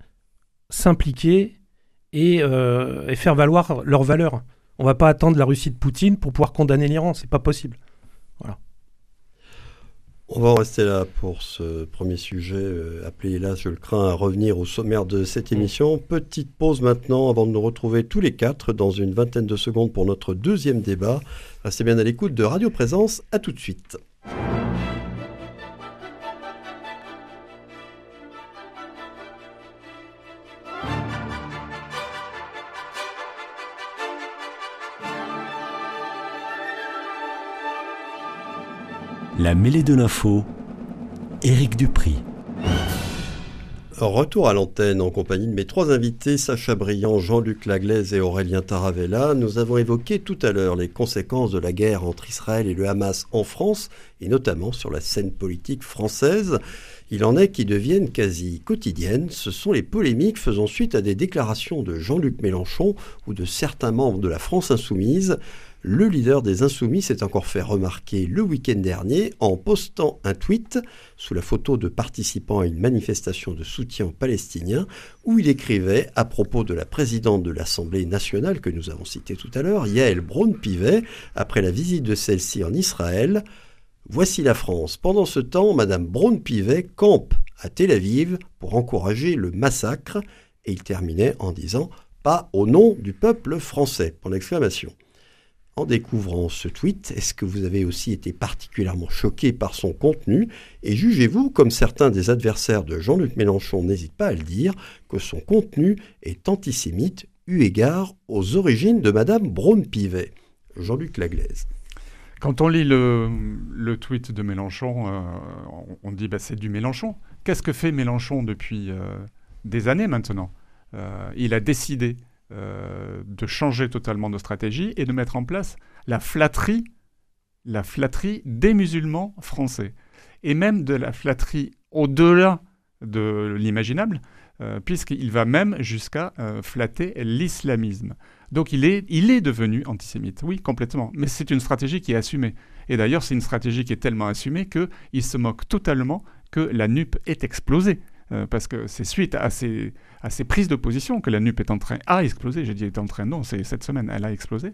Speaker 5: s'impliquer et, euh, faire valoir leurs valeurs. On ne va pas attendre la Russie de Poutine pour pouvoir condamner l'Iran, c'est pas possible.
Speaker 2: On va en rester là pour ce premier sujet. Euh, appelé là, je le crains, à revenir au sommaire de cette émission. Petite pause maintenant avant de nous retrouver tous les quatre dans une vingtaine de secondes pour notre deuxième débat. Restez bien à l'écoute de Radio Présence. À tout de suite.
Speaker 1: La mêlée de l'info, Éric Dupri.
Speaker 2: Retour à l'antenne en compagnie de mes trois invités, Sacha Briand, Jean-Luc Laglaise et Aurélien Taravella. Nous avons évoqué tout à l'heure les conséquences de la guerre entre Israël et le Hamas en France, et notamment sur la scène politique française. Il en est qui deviennent quasi quotidiennes. Ce sont les polémiques faisant suite à des déclarations de Jean-Luc Mélenchon ou de certains membres de la France insoumise le leader des Insoumis s'est encore fait remarquer le week-end dernier en postant un tweet sous la photo de participants à une manifestation de soutien aux Palestiniens où il écrivait à propos de la présidente de l'Assemblée nationale que nous avons citée tout à l'heure, Yael Braun-Pivet, après la visite de celle-ci en Israël. Voici la France. Pendant ce temps, Madame Braun-Pivet campe à Tel Aviv pour encourager le massacre et il terminait en disant pas au nom du peuple français, pour l'exclamation. En découvrant ce tweet, est-ce que vous avez aussi été particulièrement choqué par son contenu Et jugez-vous, comme certains des adversaires de Jean-Luc Mélenchon n'hésitent pas à le dire, que son contenu est antisémite eu égard aux origines de Madame Braun-Pivet? Jean-Luc Laglaise.
Speaker 4: Quand on lit le, tweet de Mélenchon, euh, on, dit bah, c'est du Mélenchon. Qu'est-ce que fait Mélenchon depuis euh, des années maintenant? Euh, Il a décidé de changer totalement de stratégie et de mettre en place la flatterie, la flatterie des musulmans français. Et même de la flatterie au-delà de l'imaginable, puisqu'il va même jusqu'à flatter l'islamisme. Donc il est, il est devenu antisémite, oui, complètement. Mais c'est une stratégie qui est assumée. Et d'ailleurs, c'est une stratégie qui est tellement assumée qu'il se moque totalement que la NUP est explosée. Euh, parce que c'est suite à ces, prises de position que la NUP est en train à exploser. J'ai dit est en train, non, c'est cette semaine, elle a explosé.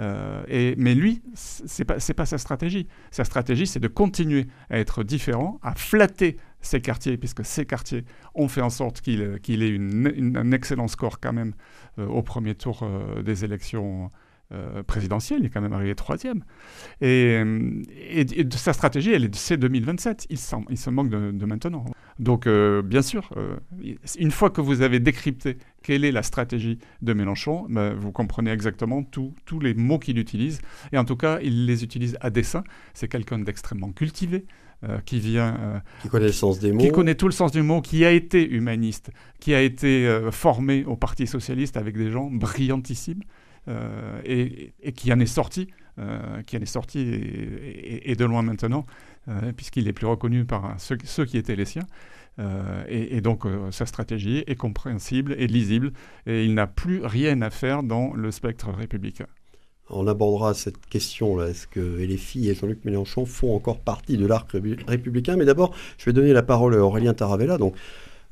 Speaker 4: Euh, mais lui, c'est pas, pas sa stratégie. Sa stratégie, c'est de continuer à être différent, à flatter ces quartiers, puisque ces quartiers ont fait en sorte qu'il ait une, un excellent score quand même euh, au premier tour euh, des élections euh, présidentielles. Il est quand même arrivé troisième. Et, et, sa stratégie, elle est c'est 2027. Il, il se manque de, maintenant. Donc, bien sûr, une fois que vous avez décrypté quelle est la stratégie de Mélenchon, ben, vous comprenez exactement tous les mots qu'il utilise. Et en tout cas, il les utilise à dessein. C'est quelqu'un d'extrêmement cultivé. Euh, qui vient...
Speaker 2: Euh, qui connaît le sens des mots.
Speaker 4: Qui connaît tout le sens du mot, qui a été humaniste, qui a été euh, formé au Parti socialiste avec des gens brillantissimes et, et, qui en est sorti, qui en est sorti et, de loin maintenant, puisqu'il est plus reconnu par ceux, qui étaient les siens. et, donc sa stratégie est compréhensible et lisible, et il n'a plus rien à faire dans le spectre républicain.
Speaker 2: On abordera cette question-là. Est-ce que LFI et Jean-Luc Mélenchon font encore partie de l'arc républicain? Mais d'abord, je vais donner la parole à Aurélien Taravella. Donc,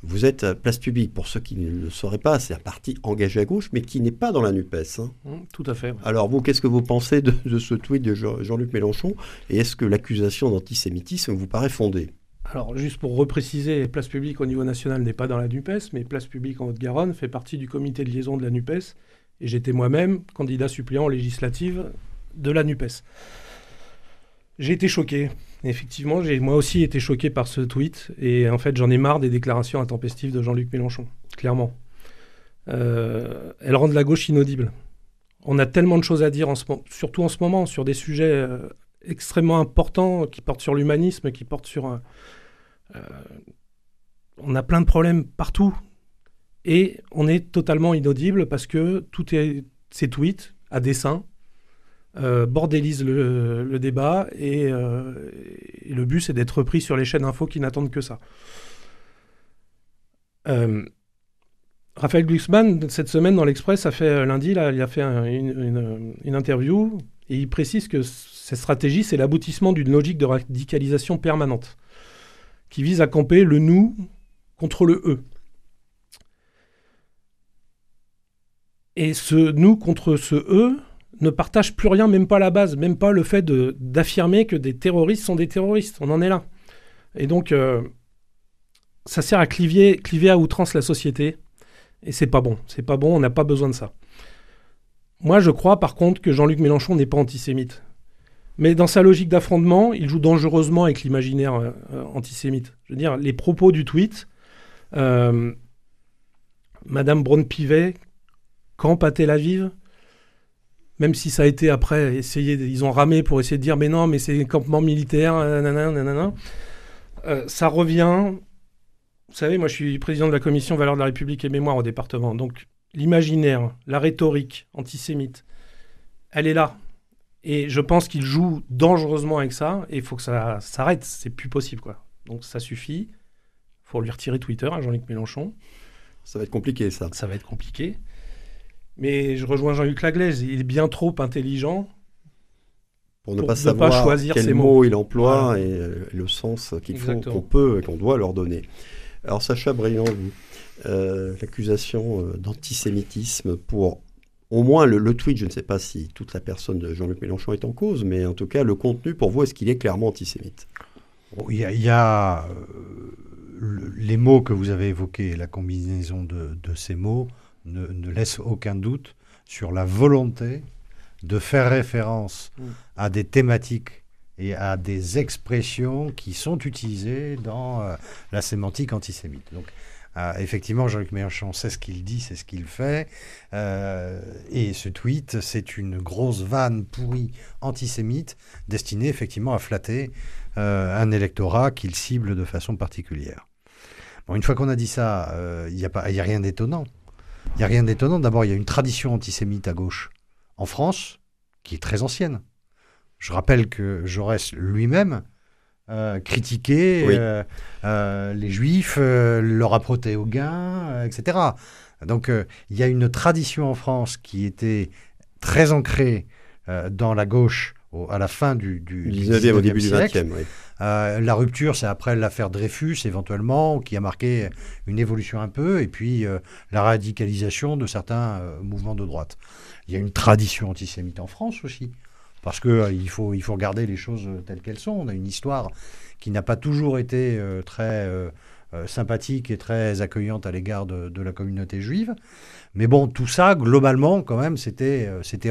Speaker 2: vous êtes Place Publique, pour ceux qui ne le sauraient pas, c'est un parti engagé à gauche, mais qui n'est pas dans la NUPES. Hein.
Speaker 5: Mmh, tout à fait.
Speaker 2: Alors vous, qu'est-ce que vous pensez de, ce tweet de Jean-Luc Mélenchon? Et est-ce que l'accusation d'antisémitisme vous paraît fondée?
Speaker 5: Alors, juste pour repréciser, Place Publique au niveau national n'est pas dans la NUPES, mais Place Publique en Haute-Garonne fait partie du comité de liaison de la NUPES et j'étais moi-même candidat suppléant législative de la NUPES. J'ai été choqué. Effectivement, j'ai moi aussi été choqué par ce tweet. Et en fait, j'en ai marre des déclarations intempestives de Jean-Luc Mélenchon, clairement. Euh, elles rendent la gauche inaudible. On a tellement de choses à dire, surtout en ce moment, sur des sujets euh, extrêmement importants qui portent sur l'humanisme, qui portent sur... Euh, on a plein de problèmes partout et on est totalement inaudible parce que tout est, ces tweets à dessein euh, bordélisent le, débat euh, et, le but c'est d'être repris sur les chaînes info qui n'attendent que ça. Euh, Raphaël Glucksmann, cette semaine dans l'Express, a fait lundi, là, il a fait une, une, interview et il précise que cette stratégie, c'est l'aboutissement d'une logique de radicalisation permanente qui vise à camper le nous contre le eux. Et ce nous contre ce eux ne partage plus rien, même pas la base, même pas le fait d'affirmer que des terroristes sont des terroristes. On en est là. Et donc, euh, ça sert à cliver, cliver à outrance la société. Et c'est pas bon. C'est pas bon, on n'a pas besoin de ça. Moi, je crois par contre que Jean-Luc Mélenchon n'est pas antisémite. Mais dans sa logique d'affrontement, il joue dangereusement avec l'imaginaire euh, antisémite. Je veux dire, les propos du tweet, euh, Madame Braun-Pivet, camp à Tel Aviv, même si ça a été après, essayer, ils ont ramé pour essayer de dire mais non, mais c'est un campement militaire, nanana, euh, ça revient. Vous savez, moi je suis président de la commission Valeurs de la République et Mémoire au département. Donc l'imaginaire, la rhétorique antisémite, elle est là. Et je pense qu'il joue dangereusement avec ça et il faut que ça s'arrête. C'est plus possible quoi. Donc ça suffit. Il faut lui retirer Twitter à Jean-Luc Mélenchon.
Speaker 2: Ça va être compliqué ça.
Speaker 5: Ça va être compliqué. Mais je rejoins Jean-Luc Laglaise, il est bien trop intelligent
Speaker 2: pour ne pas savoir choisir quels mots, il emploie et euh, le sens qu'il faut, qu'on peut et qu'on doit leur donner. Alors Sacha Briand, euh, l'accusation euh, d'antisémitisme pour au moins le, tweet, je ne sais pas si toute la personne de Jean-Luc Mélenchon est en cause, mais en tout cas le contenu pour vous, est-ce qu'il est clairement antisémite?
Speaker 3: Il y a, les mots que vous avez évoqués, la combinaison de, de ces mots, ne, laisse aucun doute sur la volonté de faire référence mm. à des thématiques et à des expressions qui sont utilisées dans euh, la sémantique antisémite. Donc, euh, effectivement, Jean-Luc Mélenchon sait ce qu'il dit, c'est ce qu'il fait. Euh, et ce tweet, c'est une grosse vanne pourrie antisémite destinée effectivement à flatter un électorat qu'il cible de façon particulière. Bon, une fois qu'on a dit ça, il n'y a, a rien d'étonnant. Il n'y a rien d'étonnant. D'abord, il y a une tradition antisémite à gauche en France qui est très ancienne. Je rappelle que Jaurès lui-même euh, critiquait euh, euh, les juifs, leur apprêtait au gain, etc. Donc il y a une tradition en France qui était très ancrée dans la gauche à la fin du, du, 19e, au début siècle. du 20e. la rupture, c'est après l'affaire Dreyfus, éventuellement, qui a marqué une évolution un peu, et puis la radicalisation de certains mouvements de droite. Il y a une tradition antisémite en France aussi parce qu'il euh, il faut, il faut regarder les choses telles qu'elles sont. On a une histoire qui n'a pas toujours été euh, très euh, sympathique et très accueillante à l'égard de, la communauté juive. Mais bon, tout ça, globalement, quand même, c'était c'était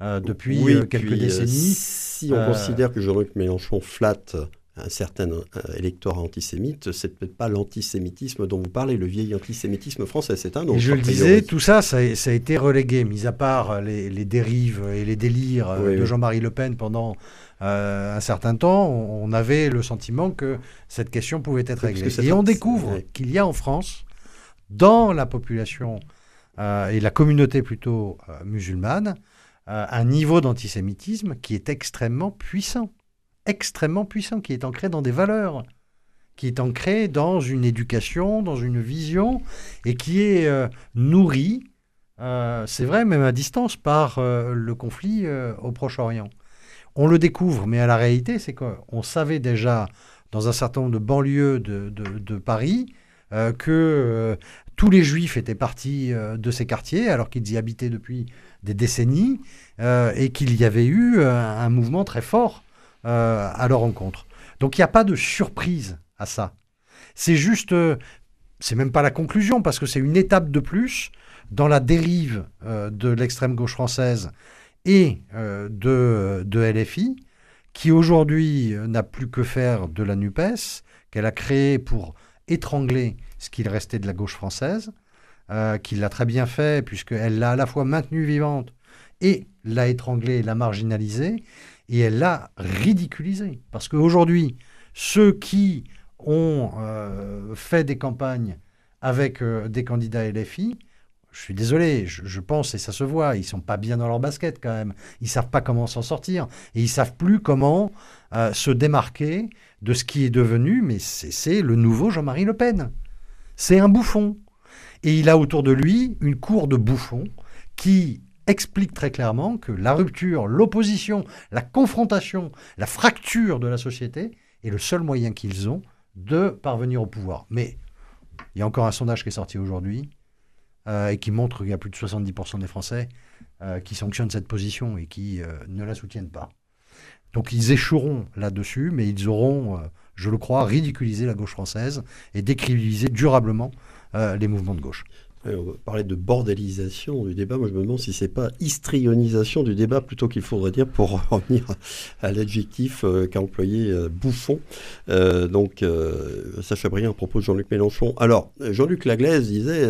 Speaker 3: relégué depuis quelques décennies.
Speaker 2: si on considère que Jean-Luc Mélenchon flatte un certain électorat antisémite, c'est peut-être pas l'antisémitisme dont vous parlez, le vieil antisémitisme français, c'est un autre.
Speaker 3: je le disais, tout ça, ça a, été relégué, mis à part les, dérives et les délires de Jean-Marie Le Pen pendant euh, un certain temps, on, avait le sentiment que cette question pouvait être réglée. Et on découvre qu'il y a en France, dans la population euh, et la communauté plutôt euh, musulmane, un niveau d'antisémitisme qui est extrêmement puissant extrêmement puissant, qui est ancré dans des valeurs, qui est ancré dans une éducation, dans une vision, et qui est euh, nourri, euh, c'est vrai, même à distance, par euh, le conflit au Proche-Orient. On le découvre, mais à la réalité, c'est qu'on savait déjà, dans un certain nombre de banlieues de Paris, que tous les juifs étaient partis de ces quartiers, alors qu'ils y habitaient depuis des décennies, et qu'il y avait eu un mouvement très fort euh, à leur rencontre. Donc il n'y a pas de surprise à ça. C'est juste, euh, c'est même pas la conclusion, parce que c'est une étape de plus dans la dérive euh, de l'extrême gauche française et de, de LFI, qui aujourd'hui n'a plus que faire de la NUPES, qu'elle a créée pour étrangler ce qu'il restait de la gauche française, qu'il l'a très bien fait, puisqu'elle l'a à la fois maintenue vivante et l'a étranglée, l'a marginalisée, et elle l'a ridiculisé. Parce qu'aujourd'hui, ceux qui ont euh, fait des campagnes avec euh, des candidats LFI, je suis désolé, je, pense, et ça se voit, ils sont pas bien dans leur basket quand même. Ils savent pas comment s'en sortir. Et ils savent plus comment euh, se démarquer de ce qui est devenu, mais c'est le nouveau Jean-Marie Le Pen. C'est un bouffon. Et il a autour de lui une cour de bouffons qui explique très clairement que la rupture, l'opposition, la confrontation, la fracture de la société est le seul moyen qu'ils ont de parvenir au pouvoir. Mais il y a encore un sondage qui est sorti aujourd'hui euh, et qui montre qu'il y a plus de 70% des Français euh, qui sanctionnent cette position et qui euh, ne la soutiennent pas. Donc ils échoueront là-dessus, mais ils auront, je le crois, ridiculisé la gauche française et décrivilisé durablement les mouvements de gauche.
Speaker 2: On va parler de bordélisation du débat. Moi, je me demande si c'est pas histrionisation du débat plutôt qu'il faudrait dire pour [laughs] revenir à l'adjectif euh, qu'a employé euh, Bouffon. Euh, donc, Sacha Briand à propos de Jean-Luc Mélenchon. Alors, Jean-Luc Laglaise disait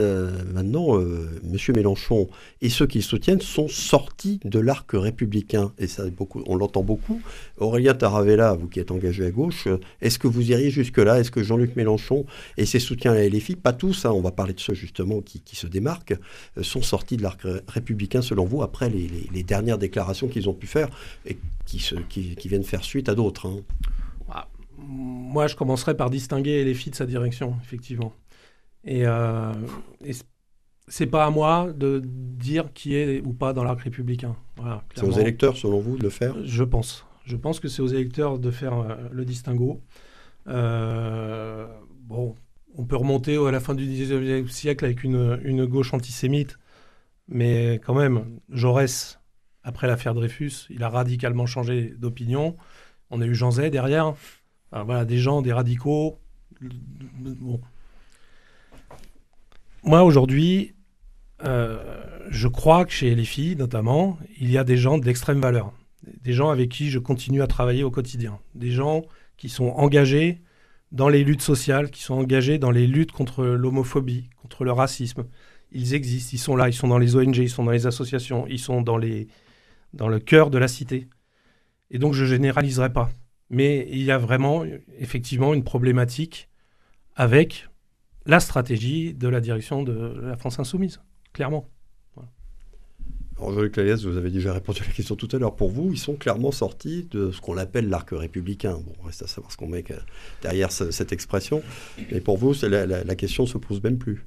Speaker 2: maintenant, Monsieur Mélenchon et ceux qui le soutiennent sont sortis de l'arc républicain. Et ça, on l'entend beaucoup. Aurélien Taravella, vous qui êtes engagé à gauche, est-ce que vous iriez jusque-là? Est-ce que Jean-Luc Mélenchon et ses soutiens à la LFI, pas tous, hein, on va parler de ceux justement qui qui, se démarquent euh, sont sortis de l'arc républicain, selon vous, après les, dernières déclarations qu'ils ont pu faire et qui, se, qui, viennent faire suite à d'autres hein?
Speaker 5: Ah, Moi, je commencerai par distinguer les filles de sa direction, effectivement. Et, euh, c'est pas à moi de dire qui est ou pas dans l'arc républicain.
Speaker 2: c'est aux électeurs, selon vous, de le faire?
Speaker 5: Je pense. Je pense que c'est aux électeurs de faire euh, le distinguo. Euh, bon, on peut remonter à la fin du 19e siècle avec une, gauche antisémite, mais quand même, Jaurès, après l'affaire Dreyfus, il a radicalement changé d'opinion. On a eu Jean Zay derrière. voilà, des gens, des radicaux. Moi, aujourd'hui, je crois que chez les filles, notamment, il y a des gens d'extrême valeur, des gens avec qui je continue à travailler au quotidien, des gens qui sont engagés dans les luttes sociales, qui sont engagés dans les luttes contre l'homophobie, contre le racisme. Ils existent, ils sont là, ils sont dans les ONG, ils sont dans les associations, ils sont dans, les, dans le cœur de la cité. Et donc je généraliserai pas. Mais il y a vraiment effectivement une problématique avec la stratégie de la direction de la France insoumise, clairement.
Speaker 2: Jean-Luc Layès, vous avez déjà répondu à la question tout à l'heure. Pour vous, ils sont clairement sortis de ce qu'on appelle l'arc républicain. Bon, on reste à savoir ce qu'on met derrière cette expression. Mais pour vous, la, la, la question ne se pose même plus.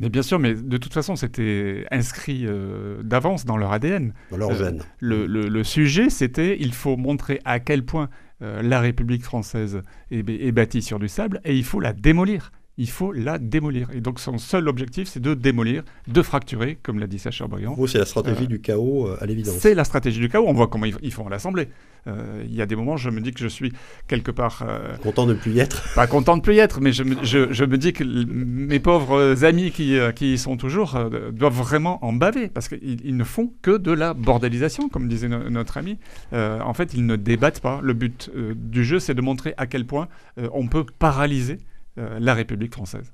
Speaker 4: Mais bien sûr, mais de toute façon, c'était inscrit euh, d'avance dans leur ADN.
Speaker 2: Dans leur gène.
Speaker 4: le, le, sujet, c'était il faut montrer à quel point euh, la République française est, est, bâtie sur du sable et il faut la démolir il faut la démolir. Et donc son seul objectif, c'est de démolir, de fracturer, comme l'a dit Sacha Briand.
Speaker 2: C'est la stratégie euh, du chaos euh, à l'évidence.
Speaker 4: C'est la stratégie du chaos. On voit comment ils, font à l'Assemblée. Euh, il y a des moments, je me dis que je suis quelque part...
Speaker 2: content de ne plus y être
Speaker 4: Pas content de ne plus y être, mais je me, je, me dis que mes pauvres amis qui, qui y sont toujours doivent vraiment en baver, parce qu'ils ne font que de la bordélisation, comme disait notre ami. en fait, ils ne débattent pas. Le but du jeu, c'est de montrer à quel point on peut paralyser la République française.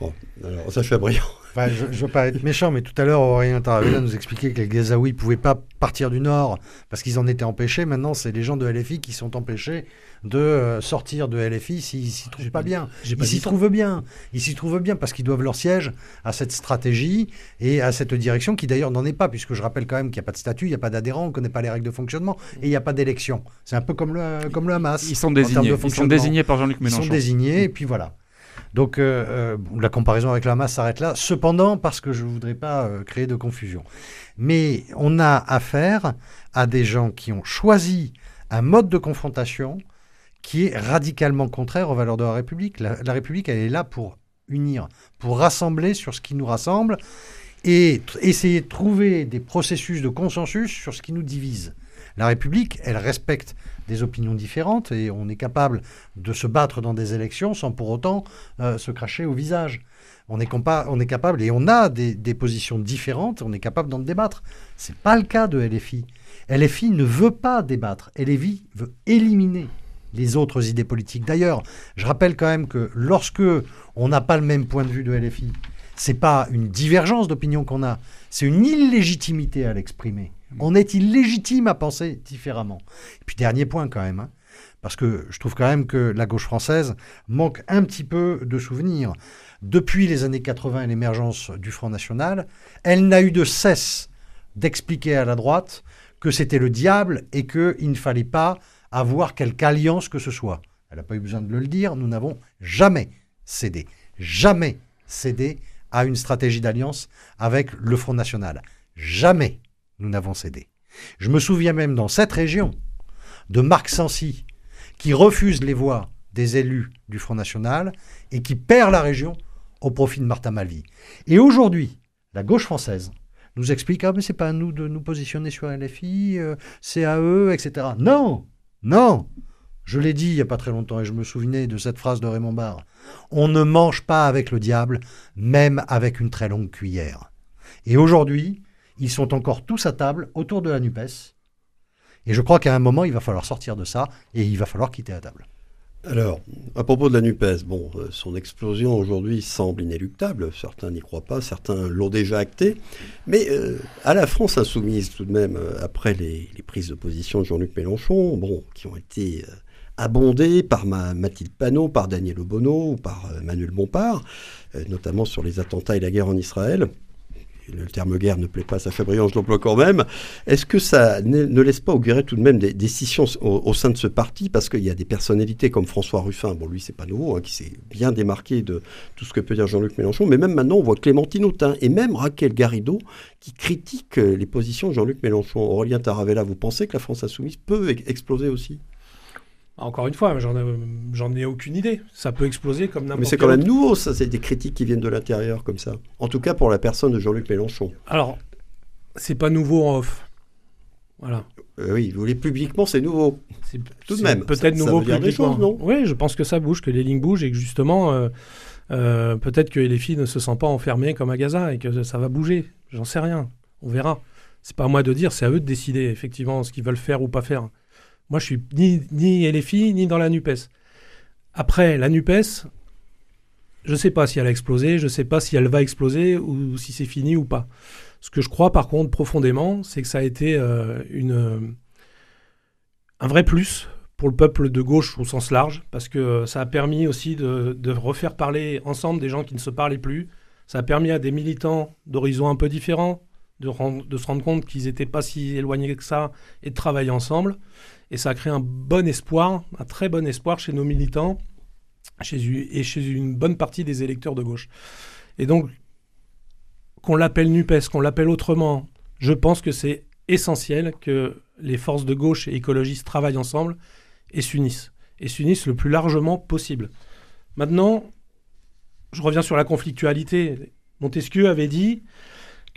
Speaker 2: Bon, alors ça, je suis brillant.
Speaker 3: Je ne veux pas être méchant, mais tout à l'heure, Aurélien Taravella nous expliquait que les Gazaouis ne pouvaient pas partir du Nord parce qu'ils en étaient empêchés. Maintenant, c'est les gens de LFI qui sont empêchés de euh, sortir de LFI s'ils s'y trouvent pas bien. Ils s'y trouvent bien. Ils s'y trouvent bien parce qu'ils doivent leur siège à cette stratégie et à cette direction qui d'ailleurs n'en est pas, puisque je rappelle quand même qu'il n'y a pas de statut, il n'y a pas d'adhérent, on ne connaît pas les règles de fonctionnement et il n'y a pas d'élection. C'est un peu comme le, comme le Hamas.
Speaker 4: Ils sont désignés. Ils sont désignés par Jean-Luc Mélenchon.
Speaker 3: Ils sont désignés et puis voilà. Donc euh, euh, la comparaison avec le Hamas s'arrête là. Cependant, parce que je ne voudrais pas créer de confusion. Mais on a affaire à des gens qui ont choisi un mode de confrontation qui est radicalement contraire aux valeurs de la République. La, République, elle est là pour unir, pour rassembler sur ce qui nous rassemble et essayer de trouver des processus de consensus sur ce qui nous divise. La République, elle respecte des opinions différentes et on est capable de se battre dans des élections sans pour autant euh, se cracher au visage. On est, capable, et on a des, des positions différentes, on est capable d'en débattre. Ce n'est pas le cas de LFI. LFI ne veut pas débattre. LFI veut éliminer les autres idées politiques. D'ailleurs, je rappelle quand même que lorsque on n'a pas le même point de vue de LFI, c'est pas une divergence d'opinion qu'on a, c'est une illégitimité à l'exprimer. On est illégitime à penser différemment. Et puis dernier point quand même, hein, parce que je trouve quand même que la gauche française manque un petit peu de souvenirs. Depuis les années 80 et l'émergence du Front National, elle n'a eu de cesse d'expliquer à la droite que c'était le diable et qu'il ne fallait pas avoir quelque alliance que ce soit. Elle n'a pas eu besoin de le dire, nous n'avons jamais cédé, jamais cédé à une stratégie d'alliance avec le Front National. Jamais nous n'avons cédé. Je me souviens même dans cette région de Marc Sancy, qui refuse les voix des élus du Front National et qui perd la région au profit de Martin Malvy. Et aujourd'hui, la gauche française nous explique ah mais c'est pas à nous de nous positionner sur LFI, euh, c'est à eux, etc. Non, non Je l'ai dit il n'y a pas très longtemps et je me souvenais de cette phrase de Raymond Barre. On ne mange pas avec le diable, même avec une très longue cuillère. Et aujourd'hui, ils sont encore tous à table autour de la NUPES. Et je crois qu'à un moment, il va falloir sortir de ça et il va falloir quitter la table.
Speaker 2: Alors, à propos de la NUPES, bon, euh, son explosion aujourd'hui semble inéluctable. Certains n'y croient pas, certains l'ont déjà acté. Mais euh, à la France insoumise, tout de même, euh, après les, prises de position de Jean-Luc Mélenchon, bon, qui ont été abondées par Mathilde Panot, par Daniel Obono par Manuel Bompard, notamment sur les attentats et la guerre en Israël, le terme guerre ne plaît pas à Briand, je l'emploie quand même. Est-ce que ça ne, laisse pas augurer tout de même des décisions au, sein de ce parti? Parce qu'il y a des personnalités comme François Ruffin, bon lui c'est pas nouveau, hein, qui s'est bien démarqué de tout ce que peut dire Jean-Luc Mélenchon, mais même maintenant on voit Clémentine Autain et même Raquel Garrido qui critiquent les positions de Jean-Luc Mélenchon. Aurélien Taravella, vous pensez que la France insoumise peut exploser aussi?
Speaker 5: Encore une fois, j'en ai aucune idée. Ça peut exploser comme n'importe
Speaker 2: Mais c'est quand même nouveau, ça. C'est des critiques qui viennent de l'intérieur, comme ça. En tout cas, pour la personne de Jean-Luc Mélenchon.
Speaker 5: Alors, c'est pas nouveau en off. Voilà.
Speaker 2: Euh, oui, vous voulez publiquement, c'est nouveau.
Speaker 5: Tout de même. Peut-être nouveau publiquement. Choses, non? Oui, je pense que ça bouge, que les lignes bougent et que justement, euh, Euh, peut-être que les filles ne se sentent pas enfermées comme à Gaza et que ça va bouger. J'en sais rien. On verra. C'est pas à moi de dire, c'est à eux de décider effectivement ce qu'ils veulent faire ou pas faire. Moi, je suis ni, ni filles ni dans la NUPES. Après, la NUPES, je ne sais pas si elle a explosé, je ne sais pas si elle va exploser ou si c'est fini ou pas. Ce que je crois par contre profondément, c'est que ça a été euh, une, un vrai plus pour le peuple de gauche au sens large, parce que ça a permis aussi de, refaire parler ensemble des gens qui ne se parlaient plus. Ça a permis à des militants d'horizons un peu différents de se rendre compte qu'ils n'étaient pas si éloignés que ça et de travailler ensemble. Et ça a créé un bon espoir, un très bon espoir chez nos militants chez, et chez une bonne partie des électeurs de gauche. Et donc, qu'on l'appelle NUPES, qu'on l'appelle autrement, je pense que c'est essentiel que les forces de gauche et écologistes travaillent ensemble et s'unissent. Et s'unissent le plus largement possible. Maintenant, je reviens sur la conflictualité. Montesquieu avait dit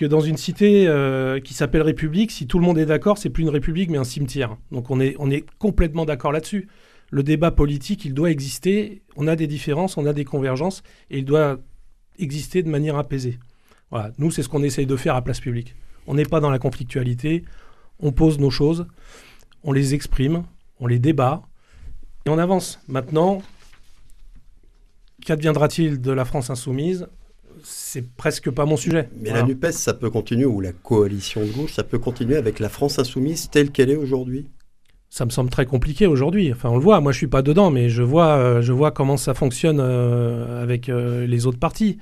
Speaker 5: dans une cité euh, qui s'appelle République, si tout le monde est d'accord, c'est plus une république mais un cimetière. Donc on est, on est complètement d'accord là-dessus. Le débat politique, il doit exister. On a des différences, on a des convergences et il doit exister de manière apaisée. Voilà. Nous, c'est ce qu'on essaye de faire à place publique. On n'est pas dans la conflictualité. On pose nos choses, on les exprime, on les débat, et on avance. Maintenant, qu'adviendra-t-il de la France insoumise? C'est presque pas mon sujet.
Speaker 2: Mais la NUPES, ça peut continuer, ou la coalition de gauche, ça peut continuer avec la France insoumise telle qu'elle est aujourd'hui
Speaker 5: ça me semble très compliqué aujourd'hui. Enfin, on le voit. Moi, je suis pas dedans, mais je vois, euh, je vois comment ça fonctionne euh, avec euh, les autres partis.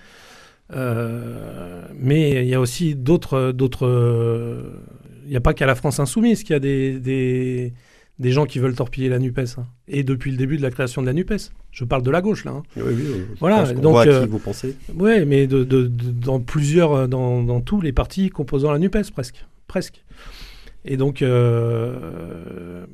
Speaker 5: mais il y a aussi d'autres, d'autres. Il n'y a pas qu'à la France insoumise qu'il y a des, des gens qui veulent torpiller la NUPES. Hein. Et depuis le début de la création de la NUPES. Je parle de la gauche, là. Hein.
Speaker 2: Oui, oui, voilà, donc, voit qui euh, vous pensez.
Speaker 5: Oui, mais de, de, dans plusieurs, euh, dans, dans, tous les partis composant la NUPES, presque. Presque. Et donc, euh,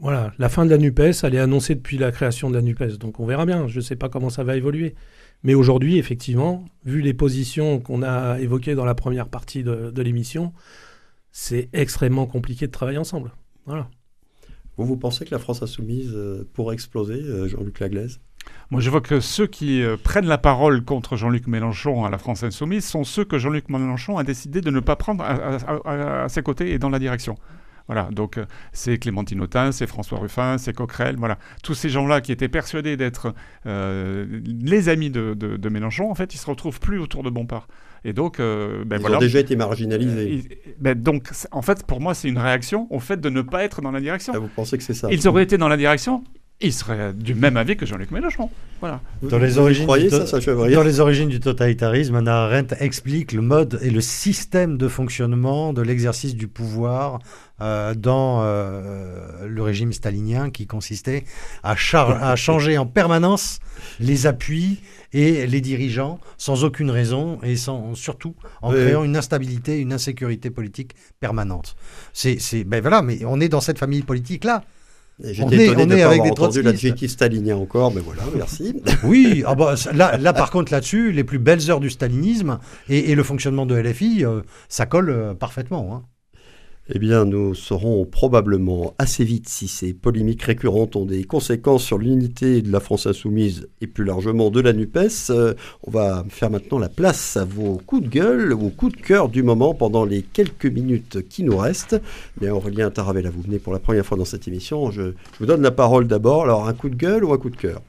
Speaker 5: voilà, la fin de la NUPES, elle est annoncée depuis la création de la NUPES. Donc on verra bien. Je ne sais pas comment ça va évoluer. Mais aujourd'hui, effectivement, vu les positions qu'on a évoquées dans la première partie de, de l'émission, c'est extrêmement compliqué de travailler ensemble. Voilà.
Speaker 2: Vous, vous pensez que la France insoumise euh, pourrait exploser, euh, Jean-Luc Laglaise?
Speaker 4: Moi, je vois que ceux qui euh, prennent la parole contre Jean-Luc Mélenchon à la France Insoumise sont ceux que Jean-Luc Mélenchon a décidé de ne pas prendre à, ses côtés et dans la direction. Voilà, donc c'est Clémentine Autain, c'est François Ruffin, c'est Coquerel, voilà. Tous ces gens-là qui étaient persuadés d'être les amis de, Mélenchon, en fait, ils se retrouvent plus autour de Bompard.
Speaker 2: Et donc, euh, ben Ils ont déjà été marginalisés.
Speaker 4: Euh, ben donc, en fait, pour moi, c'est une réaction au fait de ne pas être dans la direction.
Speaker 2: Ah, vous pensez que c'est ça?
Speaker 4: Ils auraient été dans la direction, ils seraient du même avis que Jean-Luc Mélenchon. Voilà.
Speaker 3: Dans les, origines du ça, dans les origines du totalitarisme, Anna Arendt explique le mode et le système de fonctionnement de l'exercice du pouvoir euh, dans euh, le régime stalinien qui consistait à, à [laughs] changer en permanence les appuis et les dirigeants sans aucune raison et sans, surtout en créant une instabilité, une insécurité politique permanente. C'est, ben voilà, mais on est dans cette famille politique-là.
Speaker 2: J'étais étonné de pas avoir entendu l'adjectif stalinien encore, mais voilà, merci. [laughs]
Speaker 3: oui, ah bah, là, là, par contre, là-dessus, les plus belles heures du stalinisme et, le fonctionnement de LFI, euh, ça colle euh, parfaitement. Hein.
Speaker 2: Eh bien, nous saurons probablement assez vite si ces polémiques récurrentes ont des conséquences sur l'unité de la France insoumise et plus largement de la NUPES. Euh, on va faire maintenant la place à vos coups de gueule, vos coups de cœur du moment pendant les quelques minutes qui nous restent. Bien, Aurélien Taravella, vous venez pour la première fois dans cette émission. Je, vous donne la parole d'abord. Alors, un coup de gueule ou un coup de cœur?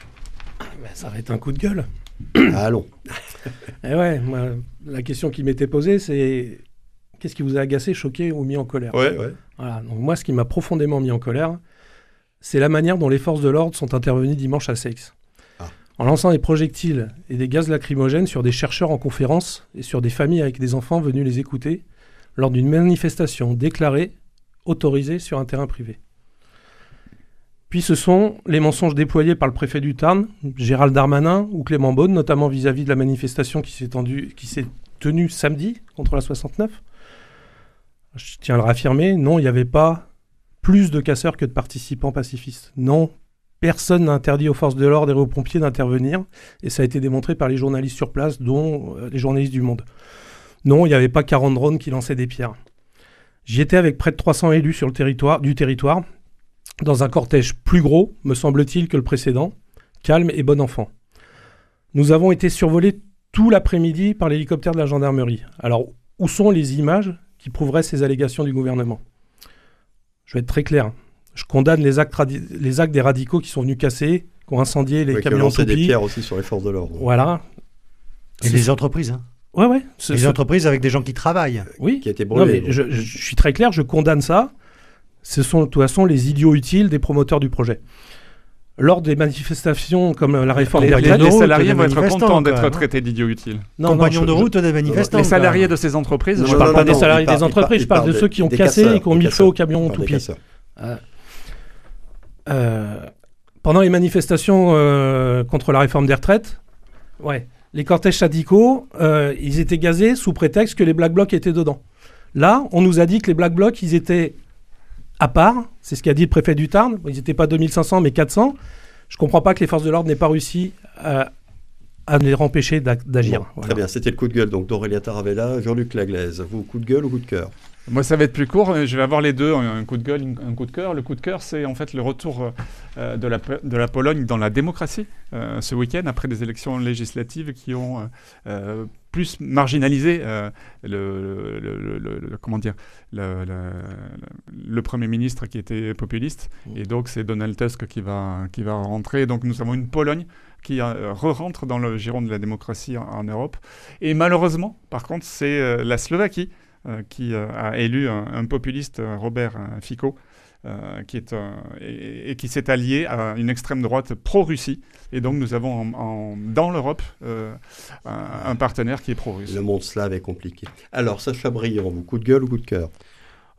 Speaker 5: Ben, Ça va être un coup de gueule.
Speaker 2: Allons.
Speaker 5: eh ouais, la question qui m'était posée, c'est Qu'est-ce qui vous a agacé, choqué ou mis en colère
Speaker 2: ouais, ouais.
Speaker 5: Voilà. Donc moi, ce qui m'a profondément mis en colère, c'est la manière dont les forces de l'ordre sont intervenues dimanche à Seix. Ah. En lançant des projectiles et des gaz lacrymogènes sur des chercheurs en conférence et sur des familles avec des enfants venus les écouter lors d'une manifestation déclarée, autorisée sur un terrain privé. Puis ce sont les mensonges déployés par le préfet du Tarn, Gérald Darmanin ou Clément Beaune, notamment vis-à-vis de la manifestation qui s'est tenue samedi contre la 69, je tiens à le raffirmer, non, il n'y avait pas plus de casseurs que de participants pacifistes. Non, personne n'a interdit aux forces de l'ordre et aux pompiers d'intervenir, et ça a été démontré par les journalistes sur place, dont euh, les journalistes du Monde. Non, il n'y avait pas 40 drones qui lançaient des pierres. J'y étais avec près de 300 élus sur le du territoire, dans un cortège plus gros, me semble-t-il, que le précédent, calme et bon enfant. nous avons été survolés tout l'après-midi par l'hélicoptère de la gendarmerie. Alors, où sont les images? Qui prouveraient ces allégations du gouvernement Je vais être très clair. Je condamne les actes, les actes des radicaux qui sont venus casser, qui ont incendié les camions
Speaker 2: qui ont des pierres aussi sur les forces de l'ordre.
Speaker 5: Voilà.
Speaker 3: Et les entreprises. Hein.
Speaker 5: Ouais, ouais.
Speaker 3: Les entreprises avec des gens qui travaillent.
Speaker 5: Oui.
Speaker 2: Qui étaient brûlés.
Speaker 5: je, je, suis très clair, je condamne ça. Ce sont de toute façon les idiots utiles des promoteurs du projet lors des manifestations comme la réforme
Speaker 4: des retraites, les salariés vont être contents d'être traités d'idiots utiles.
Speaker 3: Non, Compagnons de route des manifestants.
Speaker 4: Les salariés de ces entreprises
Speaker 5: Je ne parle pas des salariés des entreprises, je parle de ceux qui ont cassé et qui ont mis le feu au camion tout pied. Euh, euh, pendant les manifestations euh, contre la réforme des retraites, ouais, les cortèges syndicaux, ils étaient gazés sous prétexte que les Black Blocs étaient dedans. Là, on nous a dit que les Black Blocs, ils étaient à part. C'est ce qu'a dit le préfet du Tarn. Ils n'étaient pas 2500, mais 400. Je ne comprends pas que les forces de l'ordre n'aient pas réussi à, les empêcher d'agir.
Speaker 2: Très bien, c'était le coup de gueule donc d'Aurélia Taravella, Jean-Luc Laglaise. Vous, coup de gueule ou coup de cœur?
Speaker 4: Moi, ça va être plus court. Je vais avoir les deux, un coup de gueule, un coup de cœur. Le coup de cœur, c'est en fait le retour euh, de, la, de la Pologne dans la démocratie euh, ce week-end, après des élections législatives qui ont euh, plus marginalisé le, le, comment dire, le, Premier ministre qui était populiste. Mmh. Et donc, c'est Donald Tusk qui va, qui va rentrer. Donc, nous avons une Pologne qui re-rentre dans le giron de la démocratie en, en Europe. Et malheureusement, par contre, c'est la Slovaquie euh, qui euh, a élu un, populiste, euh, Robert Fico, qui est et, qui s'est allié à une extrême droite pro-Russie. Et donc nous avons dans l'Europe un, partenaire qui est pro-russe.
Speaker 2: Le monde slave est compliqué. Alors Sacha Briand, vous coup de gueule ou coup de cœur?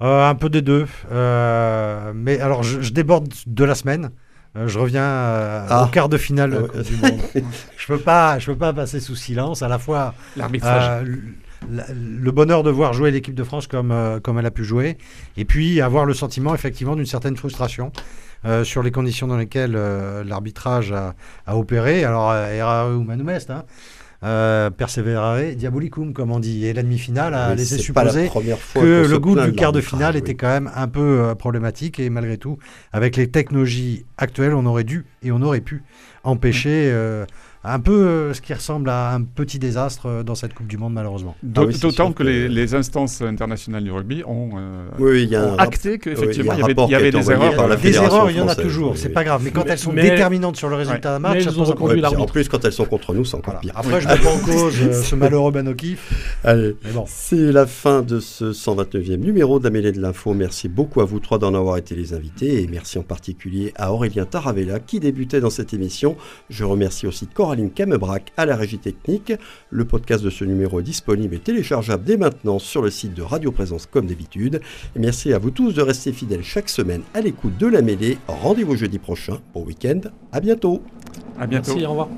Speaker 3: Un peu des deux. mais alors je, déborde de la semaine. je reviens ah. au quart de finale ah du monde. [laughs] je peux pas, je peux pas passer sous silence à la fois
Speaker 4: l'arbitrage
Speaker 3: le bonheur de voir jouer l'équipe de France comme, euh, comme elle a pu jouer, et puis avoir le sentiment effectivement d'une certaine frustration. Euh, sur les conditions dans lesquelles euh, l'arbitrage a, opéré. Alors, errare humanum est, hein, perseverare diabolicum, comme on dit. Et la demi-finale a laissé supposer que le goût du quart de finale était quand même un peu problématique. Et malgré tout, avec les technologies actuelles, on aurait dû et on aurait pu empêcher un peu euh, ce qui ressemble à un petit désastre euh, dans cette Coupe du Monde, malheureusement.
Speaker 4: Ah d'autant que, les, instances internationales du rugby ont, euh, acté qu'effectivement, il y, avait, des erreurs.
Speaker 3: des erreurs, il y en a toujours, c'est pas grave. Mais quand elles sont déterminantes sur le résultat d'un match,
Speaker 2: elles ont En plus, quand elles sont contre nous, c'est encore pire.
Speaker 3: Après, je mets pas en cause ce malheureux [laughs] Banokif.
Speaker 2: Allez, c'est la fin de ce 129e numéro de la mêlée de l'info. Merci beaucoup à vous trois d'en avoir été les invités et merci en particulier à Aurélien Taravella qui débutait dans cette émission. Je remercie aussi Coralie Caroline Camebrac à la régie technique. Le podcast de ce numéro est disponible et téléchargeable dès maintenant sur le site de Radio Présence comme d'habitude. merci à vous tous de rester fidèles chaque semaine à l'écoute de la mêlée. Rendez-vous jeudi prochain. Bon week-end. À bientôt.
Speaker 4: À bientôt.
Speaker 5: Merci, au revoir.